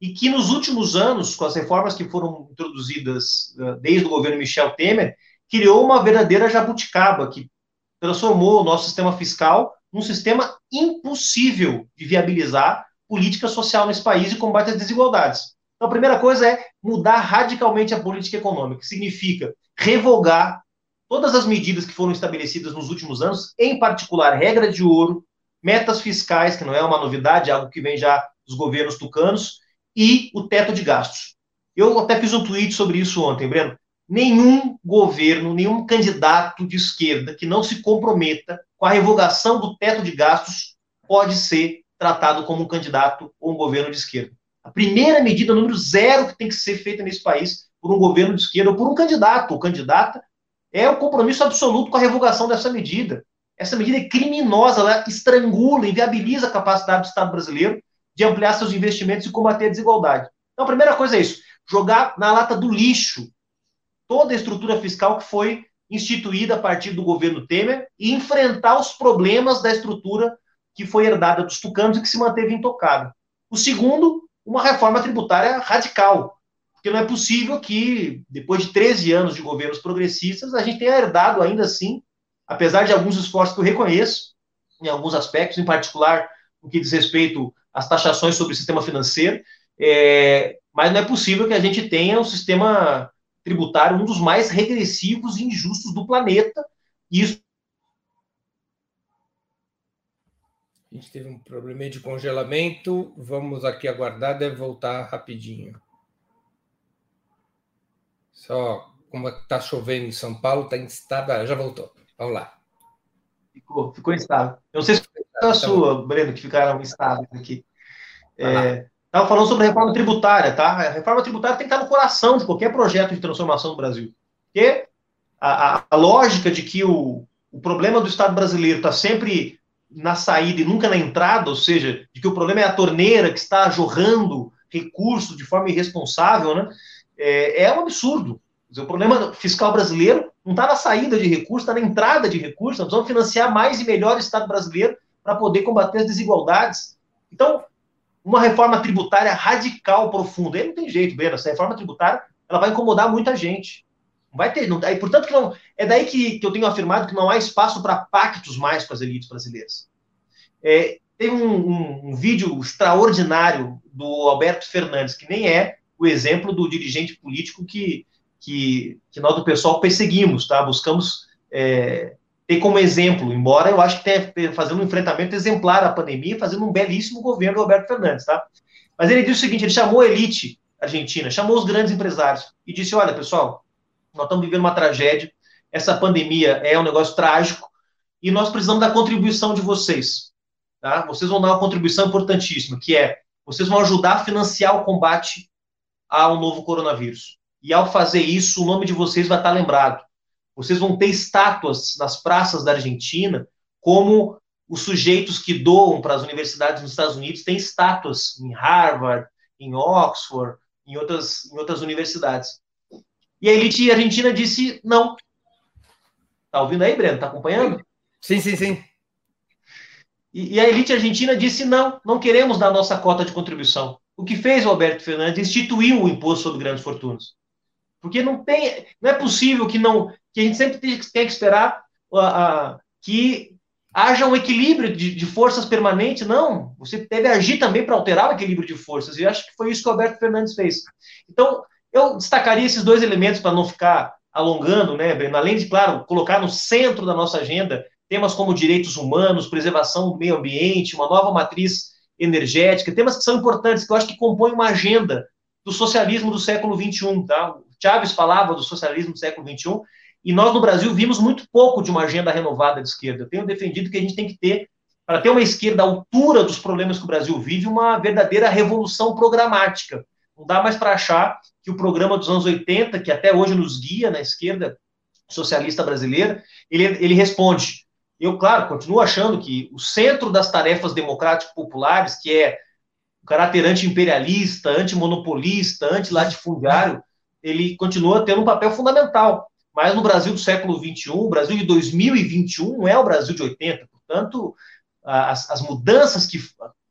e que nos últimos anos, com as reformas que foram introduzidas uh, desde o governo Michel Temer, criou uma verdadeira jabuticaba que transformou o nosso sistema fiscal um sistema impossível de viabilizar política social nesse país e combate às desigualdades. Então, a primeira coisa é mudar radicalmente a política econômica, que significa revogar todas as medidas que foram estabelecidas nos últimos anos, em particular regra de ouro, metas fiscais, que não é uma novidade, é algo que vem já dos governos tucanos, e o teto de gastos. Eu até fiz um tweet sobre isso ontem, Breno nenhum governo, nenhum candidato de esquerda que não se comprometa com a revogação do teto de gastos pode ser tratado como um candidato ou um governo de esquerda. A primeira medida, número zero, que tem que ser feita nesse país por um governo de esquerda ou por um candidato ou candidata é o compromisso absoluto com a revogação dessa medida. Essa medida é criminosa, ela estrangula, inviabiliza a capacidade do Estado brasileiro de ampliar seus investimentos e combater a desigualdade. Então, a primeira coisa é isso: jogar na lata do lixo toda a estrutura fiscal que foi instituída a partir do governo Temer e enfrentar os problemas da estrutura que foi herdada dos tucanos e que se manteve intocada. O segundo, uma reforma tributária radical, porque não é possível que, depois de 13 anos de governos progressistas, a gente tenha herdado ainda assim, apesar de alguns esforços que eu reconheço, em alguns aspectos, em particular no que diz respeito às taxações sobre o sistema financeiro, é, mas não é possível que a gente tenha um sistema tributário um dos mais regressivos e injustos do planeta. E isso A gente teve um problema de congelamento. Vamos aqui aguardar, deve voltar rapidinho. Só como está chovendo em São Paulo, está instável. Ah, já voltou. Vamos lá. Ficou, ficou instável. Eu não sei se foi a sua, Breno, que ficaram instáveis aqui. É, Estava falando sobre a reforma tributária, tá? A reforma tributária tem que estar no coração de qualquer projeto de transformação no Brasil. Porque a, a, a lógica de que o, o problema do Estado brasileiro está sempre na saída e nunca na entrada, ou seja, de que o problema é a torneira que está jorrando recursos de forma irresponsável, né? É, é um absurdo. Dizer, o problema fiscal brasileiro não está na saída de recursos, está na entrada de recursos. Nós precisamos financiar mais e melhor o Estado brasileiro para poder combater as desigualdades. Então, uma reforma tributária radical, profunda. Aí não tem jeito, Breno. Essa reforma tributária ela vai incomodar muita gente. Não vai ter. Não, aí, portanto, que não, é daí que, que eu tenho afirmado que não há espaço para pactos mais com as elites brasileiras. É, tem um, um, um, vídeo extraordinário do Alberto Fernandes, que nem é o exemplo do dirigente político que, que, que nós do pessoal perseguimos, tá? Buscamos é, ter como exemplo, embora eu acho que tenha fazendo um enfrentamento exemplar à pandemia, fazendo um belíssimo governo do Roberto Fernandes, tá? Mas ele disse o seguinte: ele chamou a elite argentina, chamou os grandes empresários e disse: olha, pessoal, nós estamos vivendo uma tragédia, essa pandemia é um negócio trágico e nós precisamos da contribuição de vocês. tá? Vocês vão dar uma contribuição importantíssima, que é vocês vão ajudar a financiar o combate ao novo coronavírus. E ao fazer isso, o nome de vocês vai estar lembrado. Vocês vão ter estátuas nas praças da Argentina, como os sujeitos que doam para as universidades nos Estados Unidos têm estátuas em Harvard, em Oxford, em outras, em outras universidades. E a elite argentina disse não. Tá ouvindo aí, Breno? Tá acompanhando? Sim, sim, sim. E, e a elite argentina disse não, não queremos dar nossa cota de contribuição. O que fez o Alberto Fernandes instituiu o imposto sobre grandes fortunas. Porque não tem, não é possível que não, que a gente sempre tem, tem que esperar que haja um equilíbrio de, de, forças permanente. Não, você deve agir também para alterar o equilíbrio de forças. E acho que foi isso que o Alberto Fernandes fez. Então, eu destacaria esses dois elementos para não ficar alongando, né, Breno? Além de, claro, colocar no centro da nossa agenda temas como direitos humanos, preservação do meio ambiente, uma nova matriz energética, temas que são importantes, que eu acho que compõem uma agenda do socialismo do século XXI. Tá? O Chaves falava do socialismo do século XXI, e nós no Brasil vimos muito pouco de uma agenda renovada de esquerda. Eu tenho defendido que a gente tem que ter, para ter uma esquerda à altura dos problemas que o Brasil vive, uma verdadeira revolução programática. Não dá mais para achar que o programa dos anos 80, que até hoje nos guia na esquerda socialista brasileira, ele, ele responde eu, claro, continuo achando que o centro das tarefas democráticas populares, que é o caráter anti-imperialista, anti-monopolista, anti-latifundiário, ele continua tendo um papel fundamental. Mas no Brasil do século XXI, o Brasil de 2021 não é o Brasil de 80. Portanto, as, as mudanças que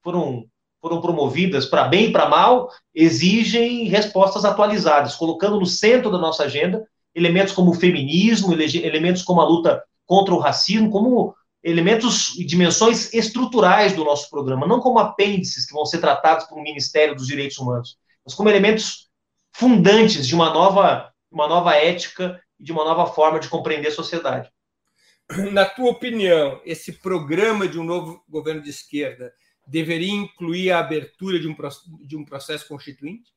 foram, foram promovidas para bem e para mal exigem respostas atualizadas, colocando no centro da nossa agenda elementos como o feminismo, elementos como a luta contra o racismo como elementos e dimensões estruturais do nosso programa, não como apêndices que vão ser tratados por um Ministério dos Direitos Humanos, mas como elementos fundantes de uma nova, uma nova ética e de uma nova forma de compreender a sociedade. Na tua opinião, esse programa de um novo governo de esquerda deveria incluir a abertura de um, de um processo constituinte?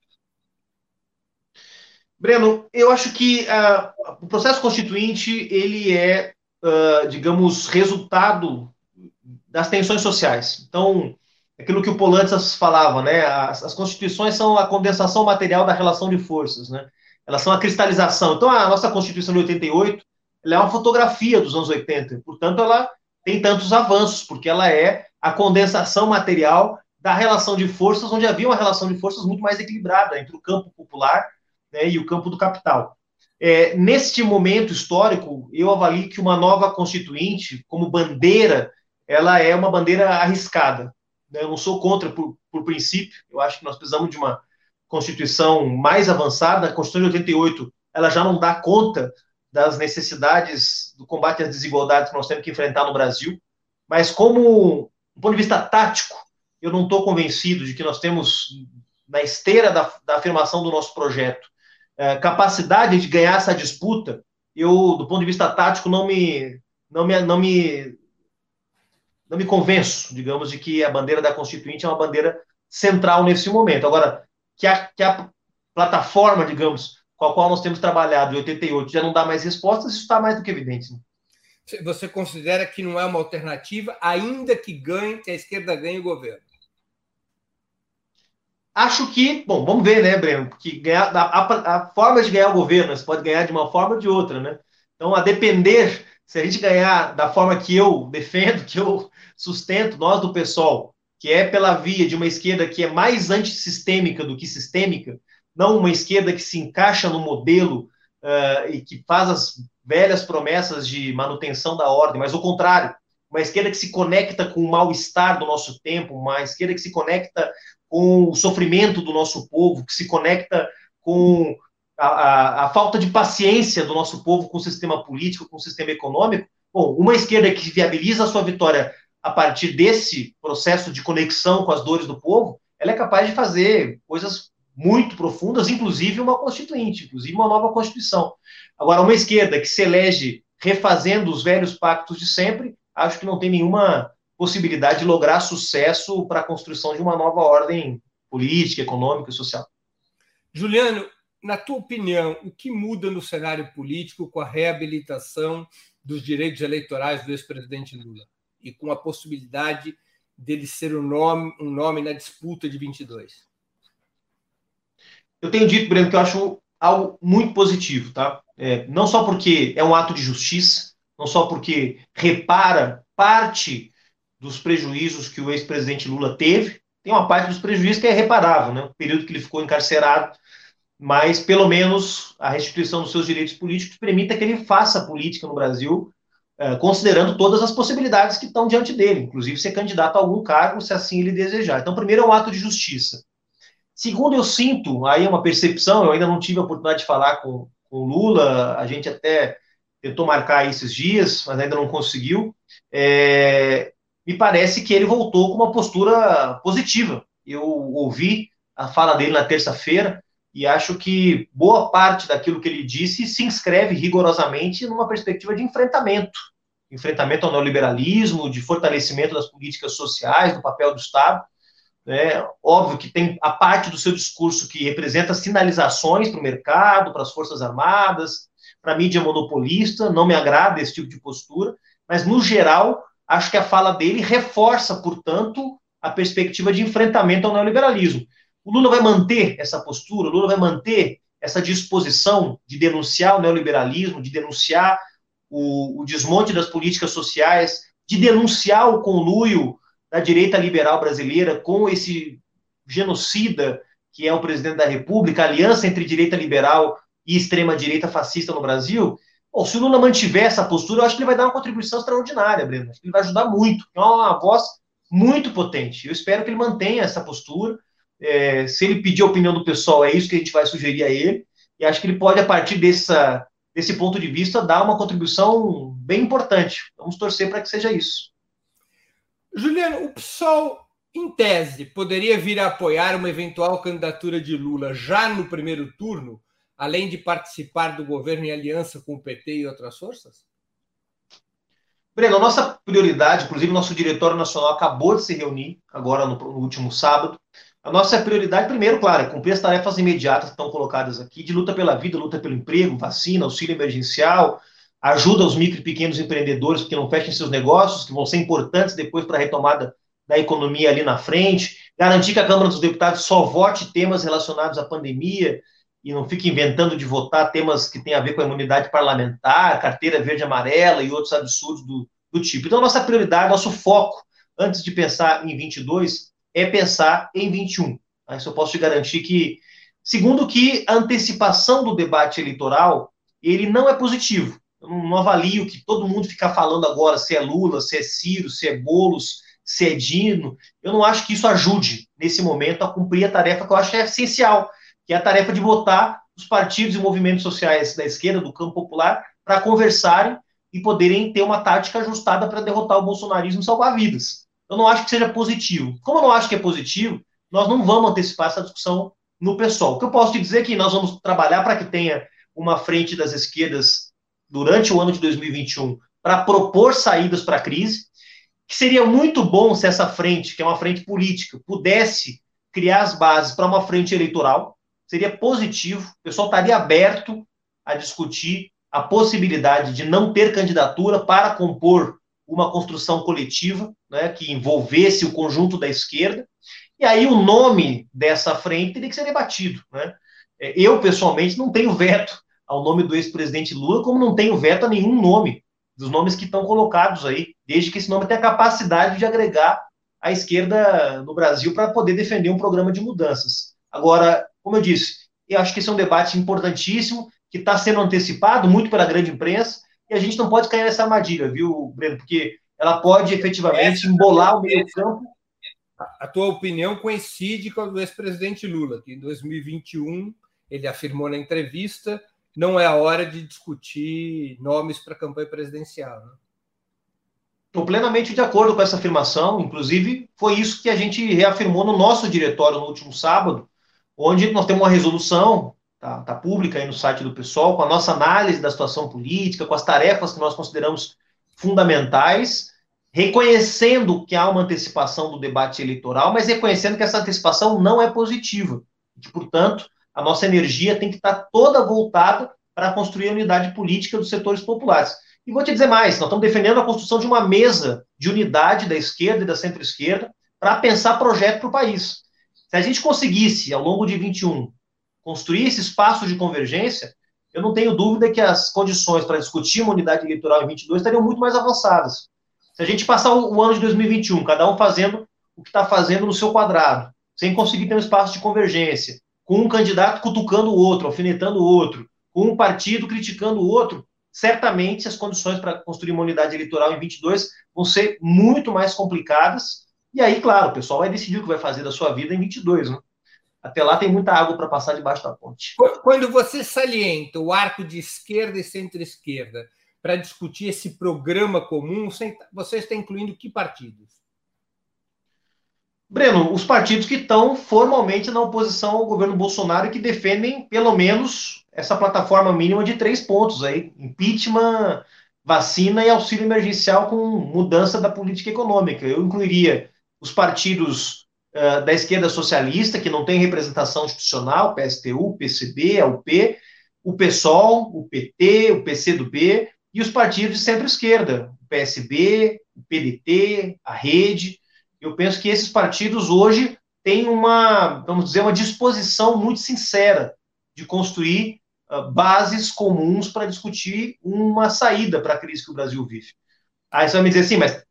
Breno, eu acho que uh, o processo constituinte ele é uh, digamos, resultado das tensões sociais. Então, aquilo que o Polantzas falava, né? As, as, constituições são a condensação material da relação de forças, né? Elas são a cristalização. Então, a nossa Constituição de 88 ela é uma fotografia dos anos 80. Portanto, ela tem tantos avanços, porque ela é a condensação material da relação de forças, onde havia uma relação de forças muito mais equilibrada entre o campo popular né, e o campo do capital. É, neste momento histórico, eu avalio que uma nova constituinte, como bandeira, ela é uma bandeira arriscada. Né? Eu não sou contra por, por princípio, eu acho que nós precisamos de uma constituição mais avançada. A Constituição de 88 ela já não dá conta das necessidades do combate às desigualdades que nós temos que enfrentar no Brasil. Mas, como, do ponto de vista tático, eu não estou convencido de que nós temos, na esteira da, da afirmação do nosso projeto, é, capacidade de ganhar essa disputa, eu, do ponto de vista tático, não me, não me, não me, não me convenço, digamos, de que a bandeira da Constituinte é uma bandeira central nesse momento. Agora, que a, que a plataforma, digamos, com a qual nós temos trabalhado em 88 já não dá mais respostas, isso está mais do que evidente. Né? Você considera que não é uma alternativa, ainda que ganhe, que a esquerda ganhe o governo? Acho que, bom, vamos ver, né, Breno? Que ganhar, a, a, forma de ganhar o governo, você pode ganhar de uma forma ou de outra, né? Então, a depender, se a gente ganhar da forma que eu defendo, (laughs) que eu sustento, nós do PSOL, que é pela via de uma esquerda que é mais antissistêmica do que sistêmica, não uma esquerda que se encaixa no modelo uh, e que faz as velhas promessas de manutenção da ordem, mas o contrário, uma esquerda que se conecta com o mal-estar do nosso tempo, uma esquerda que se conecta com o sofrimento do nosso povo, que se conecta com a, a, a, falta de paciência do nosso povo com o sistema político, com o sistema econômico. Bom, uma esquerda que viabiliza a sua vitória a partir desse processo de conexão com as dores do povo, ela é capaz de fazer coisas muito profundas, inclusive uma constituinte, inclusive uma nova constituição. Agora, uma esquerda que se elege refazendo os velhos pactos de sempre, acho que não tem nenhuma possibilidade de lograr sucesso para a construção de uma nova ordem política, econômica e social. Juliano, na tua opinião, o que muda no cenário político com a reabilitação dos direitos eleitorais do ex-presidente Lula e com a possibilidade dele ser um nome, um nome na disputa de 22? Eu tenho dito, Breno, que eu acho algo muito positivo, tá? É, não só porque é um ato de justiça, não só porque repara parte dos prejuízos que o ex-presidente Lula teve, tem uma parte dos prejuízos que é reparável, né? O período que ele ficou encarcerado, mas pelo menos a restituição dos seus direitos políticos permita que ele faça política no Brasil, considerando todas as possibilidades que estão diante dele, inclusive ser candidato a algum cargo, se assim ele desejar. Então, primeiro é um ato de justiça. Segundo, eu sinto, aí é uma percepção, eu ainda não tive a oportunidade de falar com, com Lula, a gente até tentou marcar esses dias, mas ainda não conseguiu. É, me parece que ele voltou com uma postura positiva. Eu ouvi a fala dele na terça-feira e acho que boa parte daquilo que ele disse se inscreve rigorosamente numa perspectiva de enfrentamento enfrentamento ao neoliberalismo, de fortalecimento das políticas sociais, do papel do Estado. É óbvio que tem a parte do seu discurso que representa sinalizações para o mercado, para as Forças Armadas, para a mídia monopolista, não me agrada esse tipo de postura, mas, no geral, acho que a fala dele reforça, portanto, a perspectiva de enfrentamento ao neoliberalismo. O Lula vai manter essa postura, o Lula vai manter essa disposição de denunciar o neoliberalismo, de denunciar o, o desmonte das políticas sociais, de denunciar o conluio da direita liberal brasileira com esse genocida que é o presidente da República, a aliança entre direita liberal e extrema-direita fascista no Brasil. Bom, se o Lula mantiver essa postura, eu acho que ele vai dar uma contribuição extraordinária, Breno. Acho que ele vai ajudar muito. É uma voz muito potente. Eu espero que ele mantenha essa postura. É, se ele pedir a opinião do pessoal, é isso que a gente vai sugerir a ele. E acho que ele pode, a partir dessa, desse ponto de vista, dar uma contribuição bem importante. Vamos torcer para que seja isso. Juliano, o PSOL, em tese, poderia vir a apoiar uma eventual candidatura de Lula já no primeiro turno, além de participar do governo em aliança com o PT e outras forças? Breno, a nossa prioridade, inclusive nosso diretório nacional acabou de se reunir agora no, no último sábado. A nossa prioridade, primeiro, claro, é cumprir as tarefas imediatas que estão colocadas aqui, de luta pela vida, luta pelo emprego, vacina, auxílio emergencial, ajuda os micro e pequenos empreendedores que não fechem seus negócios, que vão ser importantes depois para a retomada da economia ali na frente, garantir que a Câmara dos Deputados só vote temas relacionados à pandemia e não fique inventando de votar temas que têm a ver com a imunidade parlamentar, carteira verde amarela e outros absurdos do, do tipo. Então, nossa prioridade, nosso foco, antes de pensar em 22, é pensar em 21. Isso eu posso te garantir que, segundo que a antecipação do debate eleitoral, ele não é positivo. Eu não, avalio que todo mundo fica falando agora se é Lula, se é Ciro, se é Bolos, se é Dino. Eu não acho que isso ajude, nesse momento, a cumprir a tarefa que eu acho que é essencial, que é a tarefa de votar os partidos e movimentos sociais da esquerda, do campo popular, para conversarem e poderem ter uma tática ajustada para derrotar o bolsonarismo e salvar vidas. Eu não acho que seja positivo. Como eu não acho que é positivo, nós não vamos antecipar essa discussão no pessoal. O que eu posso te dizer é que nós vamos trabalhar para que tenha uma frente das esquerdas durante o ano de 2021 para propor saídas para a crise, que seria muito bom se essa frente, que é uma frente política, pudesse criar as bases para uma frente eleitoral, seria positivo, o pessoal estaria aberto a discutir a possibilidade de não ter candidatura para compor uma construção coletiva, né, que envolvesse o conjunto da esquerda, e aí o nome dessa frente teria que ser debatido. Né? Eu, pessoalmente, não tenho veto ao nome do ex-presidente Lula, como não tenho veto a nenhum nome dos nomes que estão colocados aí, desde que esse nome tenha capacidade de agregar a esquerda no Brasil para poder defender um programa de mudanças. Agora, como eu disse, eu acho que esse é um debate importantíssimo, que está sendo antecipado muito pela grande imprensa, e a gente não pode cair nessa armadilha, viu, Breno? Porque ela pode efetivamente embolar o meio-campo. A tua opinião coincide com a do ex-presidente Lula, que em 2021 ele afirmou na entrevista não é a hora de discutir nomes para a campanha presidencial. Né? Estou plenamente de acordo com essa afirmação. Inclusive, foi isso que a gente reafirmou no nosso diretório no último sábado, onde nós temos uma resolução, tá, tá pública aí no site do pessoal, com a nossa análise da situação política, com as tarefas que nós consideramos fundamentais, reconhecendo que há uma antecipação do debate eleitoral, mas reconhecendo que essa antecipação não é positiva, que, portanto, a nossa energia tem que estar toda voltada para construir a unidade política dos setores populares. E vou te dizer mais: nós estamos defendendo a construção de uma mesa de unidade da esquerda e da centro-esquerda para pensar projeto para o país. Se a gente conseguisse, ao longo de 21, construir esse espaço de convergência, eu não tenho dúvida que as condições para discutir uma unidade eleitoral em 22 estariam muito mais avançadas. Se a gente passar o, ano de 2021, cada um fazendo o que está fazendo no seu quadrado, sem conseguir ter um espaço de convergência, com um candidato cutucando o outro, alfinetando o outro, com um partido criticando o outro, certamente as condições para construir uma unidade eleitoral em 22 vão ser muito mais complicadas. E aí, claro, o pessoal vai decidir o que vai fazer da sua vida em 22, né? Até lá tem muita água para passar debaixo da ponte. Quando você salienta o arco de esquerda e centro-esquerda para discutir esse programa comum, você está incluindo que partidos? Breno, os partidos que estão formalmente na oposição ao governo Bolsonaro e que defendem, pelo menos, essa plataforma mínima de três pontos aí: impeachment, vacina e auxílio emergencial com mudança da política econômica. Eu incluiria os partidos uh, da esquerda socialista, que não tem representação institucional, PSTU, PCB, UP, o PSOL, o PT, o PCdoB, e os partidos de centro-esquerda, o PSB, o PDT, a Rede. Eu penso que esses partidos hoje têm uma, vamos dizer, uma disposição muito sincera de construir uh, bases comuns para discutir uma saída para a crise que o Brasil vive. Aí você vai me dizer assim, mas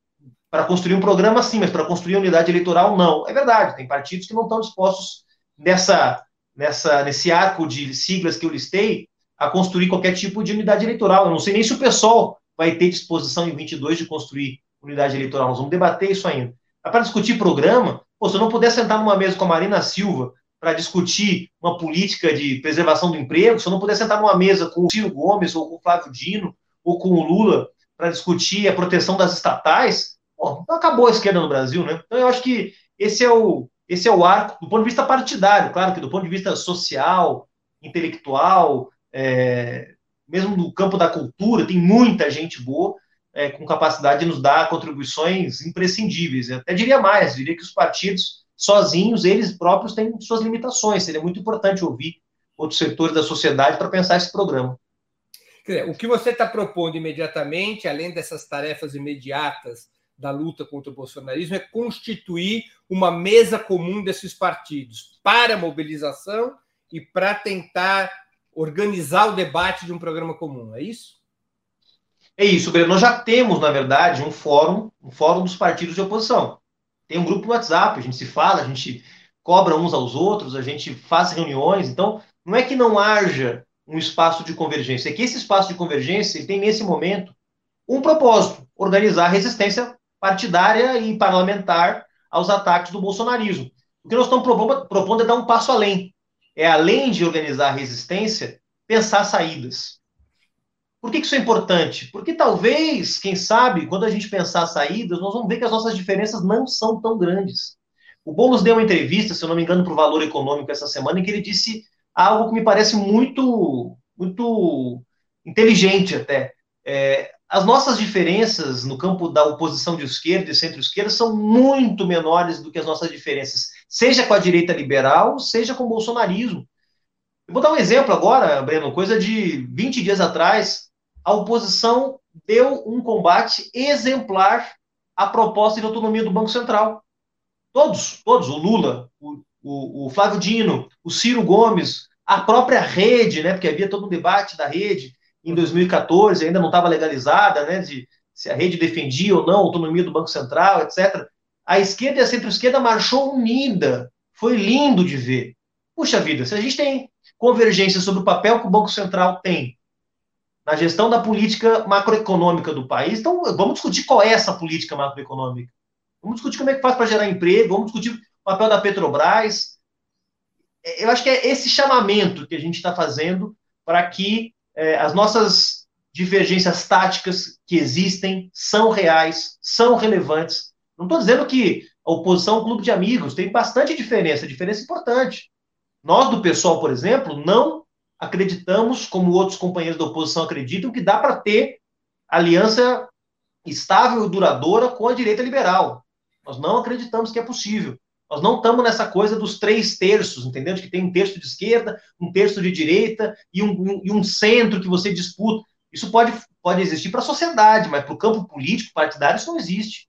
para construir um programa, sim, mas para construir unidade eleitoral, não. É verdade, tem partidos que não estão dispostos nessa, nessa, nesse arco de siglas que eu listei a construir qualquer tipo de unidade eleitoral. Eu não sei nem se o PSOL vai ter disposição em 22 de construir unidade eleitoral. Nós vamos debater isso ainda. Para discutir programa, pô, se eu não puder sentar numa mesa com a Marina Silva para discutir uma política de preservação do emprego, se eu não puder sentar numa mesa com o Ciro Gomes ou com o Flávio Dino ou com o Lula para discutir a proteção das estatais, Bom, então acabou a esquerda no Brasil, né? Então eu acho que esse é o esse é o arco do ponto de vista partidário, claro que do ponto de vista social, intelectual, é, mesmo no campo da cultura, tem muita gente boa é, com capacidade de nos dar contribuições imprescindíveis. Eu até diria mais, diria que os partidos sozinhos, eles próprios têm suas limitações. Seria muito importante ouvir outros setores da sociedade para pensar esse programa. O que você está propondo imediatamente, além dessas tarefas imediatas da luta contra o bolsonarismo é constituir uma mesa comum desses partidos para a mobilização e para tentar organizar o debate de um programa comum, é isso? É isso. Nós já temos, na verdade, um fórum, um fórum dos partidos de oposição. Tem um grupo no WhatsApp, a gente se fala, a gente cobra uns aos outros, a gente faz reuniões. Então, não é que não haja um espaço de convergência, é que esse espaço de convergência tem, nesse momento, um propósito: organizar a resistência partidária e parlamentar aos ataques do bolsonarismo. O que nós estamos propondo é dar um passo além. É, além de organizar a resistência, pensar saídas. Por que isso é importante? Porque talvez, quem sabe, quando a gente pensar saídas, nós vamos ver que as nossas diferenças não são tão grandes. O Boulos deu uma entrevista, se eu não me engano, para o Valor Econômico essa semana, em que ele disse algo que me parece muito, muito inteligente até. É, as nossas diferenças no campo da oposição de esquerda e centro-esquerda são muito menores do que as nossas diferenças, seja com a direita liberal, seja com o bolsonarismo. Eu vou dar um exemplo agora, Breno, coisa de 20 dias atrás, a oposição deu um combate exemplar à proposta de autonomia do Banco Central. Todos, todos, o Lula, o, o, o Flávio Dino, o Ciro Gomes, a própria rede, né, porque havia todo um debate da rede, em 2014, ainda não estava legalizada, né, de se a rede defendia ou não a autonomia do Banco Central, etc. A esquerda e a centro-esquerda marchou unida. Foi lindo de ver. Puxa vida, se a gente tem convergência sobre o papel que o Banco Central tem na gestão da política macroeconômica do país, então vamos discutir qual é essa política macroeconômica. Vamos discutir como é que faz para gerar emprego, vamos discutir o papel da Petrobras. Eu acho que é esse chamamento que a gente está fazendo para que é, as nossas divergências táticas que existem são reais, são relevantes. Não estou dizendo que a oposição é um clube de amigos, tem bastante diferença, diferença importante. Nós, do pessoal, por exemplo, não acreditamos, como outros companheiros da oposição acreditam, que dá para ter aliança estável e duradoura com a direita liberal. Nós não acreditamos que é possível. Nós não estamos nessa coisa dos três terços, entendeu? De que tem um terço de esquerda, um terço de direita e um, um, e um centro que você disputa. Isso pode, pode existir para a sociedade, mas para o campo político, partidário, isso não existe.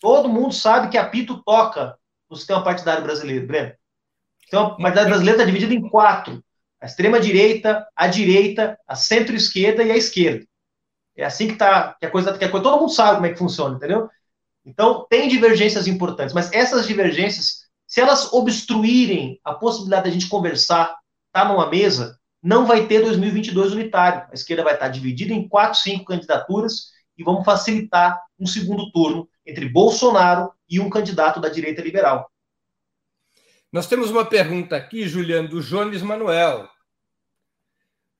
Todo mundo sabe que apito toca no sistema partidário brasileiro, Breno. O sistema partidário brasileiro está dividido em quatro: a extrema-direita, a direita, a centro-esquerda e a esquerda. É assim que, tá, que a coisa, que a coisa. Todo mundo sabe como é que funciona, entendeu? Então, tem divergências importantes, mas essas divergências, se elas obstruírem a possibilidade de a gente conversar, tá numa mesa, não vai ter 2022 unitário. A esquerda vai estar dividida em quatro, cinco candidaturas e vamos facilitar um segundo turno entre Bolsonaro e um candidato da direita liberal. Nós temos uma pergunta aqui, Juliano, do Jones Manuel.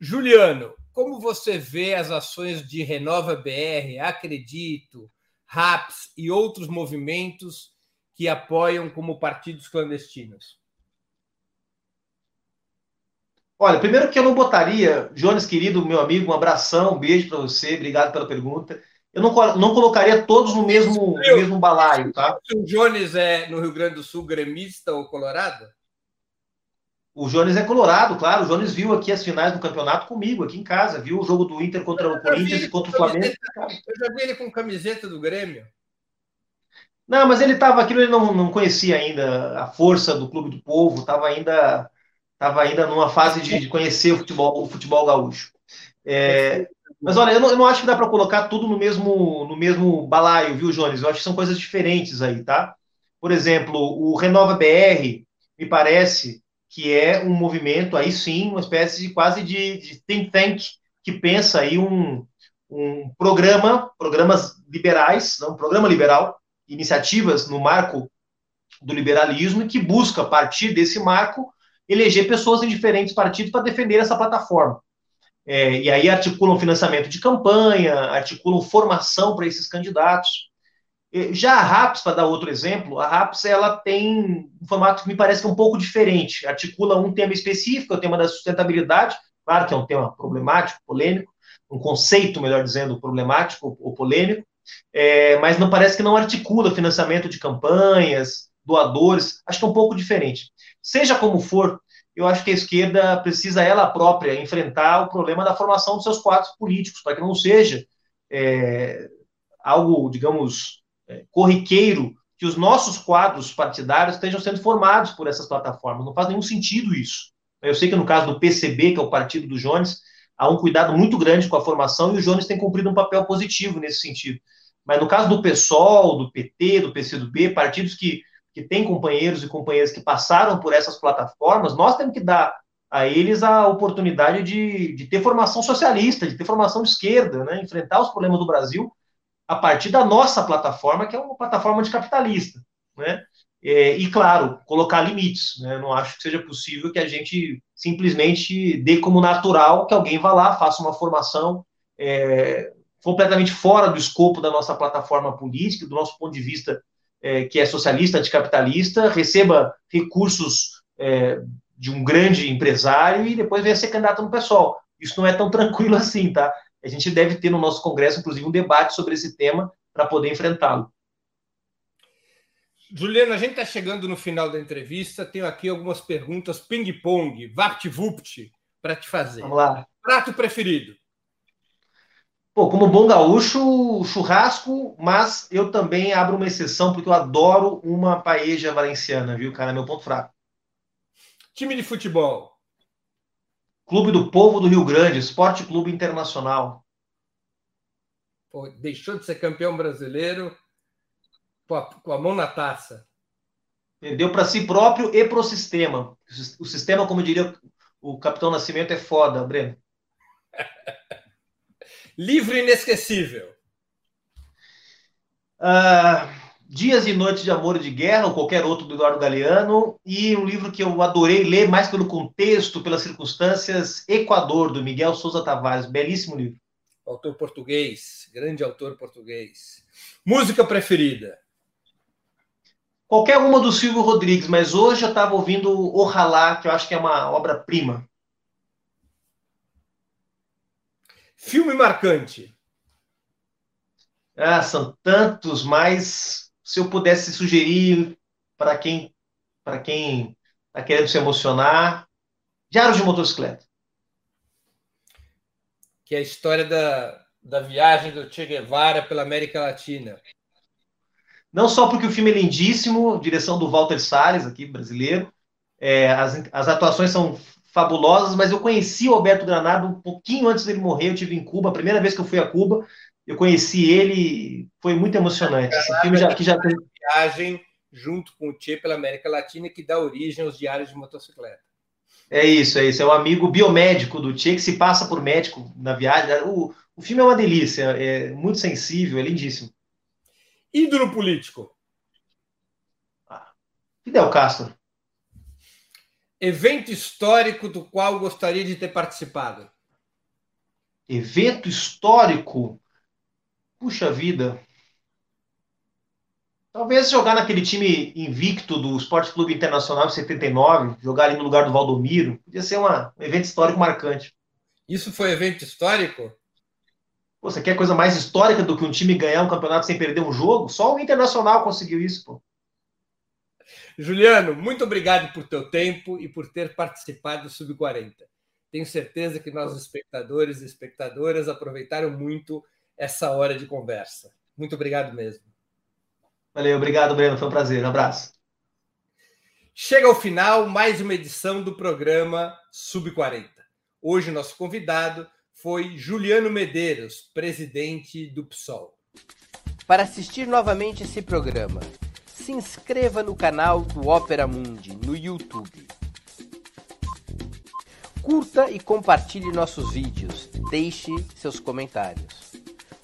Juliano, como você vê as ações de Renova BR, Acredito, RAPS e outros movimentos que apoiam como partidos clandestinos? Olha, primeiro que eu não botaria, Jones, querido, meu amigo, um abração, um beijo para você, obrigado pela pergunta. Eu não, não colocaria todos no mesmo, no mesmo balaio, tá? O Jones é no Rio Grande do Sul gremista ou colorado? O Jones é colorado, claro. O Jones viu aqui as finais do campeonato comigo, aqui em casa. Viu o jogo do Inter contra o Corinthians e contra o Flamengo. Eu já vi ele com camiseta do Grêmio. Não, mas ele estava aquilo, ele não, não conhecia ainda a força do Clube do Povo, estava ainda, tava ainda numa fase de, de, conhecer o futebol, o futebol gaúcho. É, mas olha, eu não, eu não, acho que dá para colocar tudo no mesmo, no mesmo balaio, viu, Jones? Eu acho que são coisas diferentes aí, tá? Por exemplo, o Renova BR, me parece, que é um movimento, aí sim, uma espécie de quase de, de think tank, que pensa aí um, um programa, programas liberais, não, um programa liberal, iniciativas no marco do liberalismo, que busca, a partir desse marco, eleger pessoas em diferentes partidos para defender essa plataforma. É, e aí articulam financiamento de campanha, articulam formação para esses candidatos. Já a RAPS, para dar outro exemplo, a RAPS ela tem um formato que me parece que é um pouco diferente. Articula um tema específico, o tema da sustentabilidade, claro que é um tema problemático, polêmico, um conceito, melhor dizendo, problemático ou polêmico, é, mas não parece que não articula financiamento de campanhas, doadores, acho que é um pouco diferente. Seja como for, eu acho que a esquerda precisa ela própria enfrentar o problema da formação dos seus quadros políticos, para que não seja é, algo, digamos, é, corriqueiro que os nossos quadros partidários estejam sendo formados por essas plataformas. Não faz nenhum sentido isso. Eu sei que no caso do PCB, que é o partido do Jones, há um cuidado muito grande com a formação e o Jones tem cumprido um papel positivo nesse sentido. Mas no caso do PSOL, do PT, do PCdoB, partidos que, que têm companheiros e companheiras que passaram por essas plataformas, nós temos que dar a eles a oportunidade de, de ter formação socialista, de ter formação de esquerda, né? enfrentar os problemas do Brasil a partir da nossa plataforma, que é uma plataforma anticapitalista, né? É, e, claro, colocar limites. Né? Não acho que seja possível que a gente simplesmente dê como natural que alguém vá lá, faça uma formação é, completamente fora do escopo da nossa plataforma política, do nosso ponto de vista é, que é socialista, anticapitalista, receba recursos é, de um grande empresário e depois venha ser candidato no pessoal. Isso não é tão (laughs) tranquilo assim, tá? A gente deve ter no nosso Congresso, inclusive, um debate sobre esse tema para poder enfrentá-lo. Juliana, a gente está chegando no final da entrevista. Tenho aqui algumas perguntas ping-pong, vapt-vupt, para te fazer. Vamos lá. Prato preferido? Pô, como bom gaúcho, churrasco, mas eu também abro uma exceção porque eu adoro uma paeja valenciana, viu, cara? É meu ponto fraco. Time de futebol? Clube do Povo do Rio Grande, Esporte Clube Internacional. Pô, deixou de ser campeão brasileiro com a mão na taça. Perdeu para si próprio e para o sistema. O sistema, como diria o Capitão Nascimento, é foda, Breno. (laughs) Livro inesquecível. Uh, Dias e Noites de Amor e de Guerra, ou qualquer outro do Eduardo Galeano, e um livro que eu adorei ler mais pelo contexto, pelas circunstâncias, Equador, do Miguel Souza Tavares. Belíssimo livro. Autor português, grande autor português. Música preferida? Qualquer uma do Silvio Rodrigues, mas hoje eu estava ouvindo Ojalá, que eu acho que é uma obra-prima. Filme marcante? Ah, são tantos, mas se eu pudesse sugerir para quem para quem está querendo se emocionar, Diário de Motocicleta. que é a história da, da viagem do Che Guevara pela América Latina. Não só porque o filme é lindíssimo, direção do Walter Salles, aqui, brasileiro, é, as, as atuações são fabulosas, mas eu conheci o Alberto Granado um pouquinho antes dele morrer, eu tive em Cuba, a primeira vez que eu fui a Cuba, eu conheci ele, foi muito emocionante. Esse filme já, que já tem... viagem junto com o Che pela América Latina que dá origem aos diários de motocicleta. É isso, é isso. É o amigo biomédico do Che que se passa por médico na viagem. O, o filme é uma delícia, é muito sensível, é lindíssimo. Ídolo político. Ah, Fidel Castro. Evento histórico do qual gostaria de ter participado. Evento histórico? Puxa vida. Talvez jogar naquele time invicto do Esporte Clube Internacional de 79, jogar ali no lugar do Valdomiro, podia ser uma, um evento histórico marcante. Isso foi evento histórico? Pô, você quer coisa mais histórica do que um time ganhar um campeonato sem perder um jogo? Só o Internacional conseguiu isso, pô. Juliano, muito obrigado por teu tempo e por ter participado do Sub-40. Tenho certeza que nossos espectadores e espectadoras aproveitaram muito essa hora de conversa. Muito obrigado mesmo. Valeu, obrigado, Breno. Foi um prazer. Um abraço. Chega ao final mais uma edição do programa Sub-40. Hoje, nosso convidado foi Juliano Medeiros, presidente do PSOL. Para assistir novamente esse programa, se inscreva no canal do Ópera Mundi no YouTube. Curta e compartilhe nossos vídeos. Deixe seus comentários.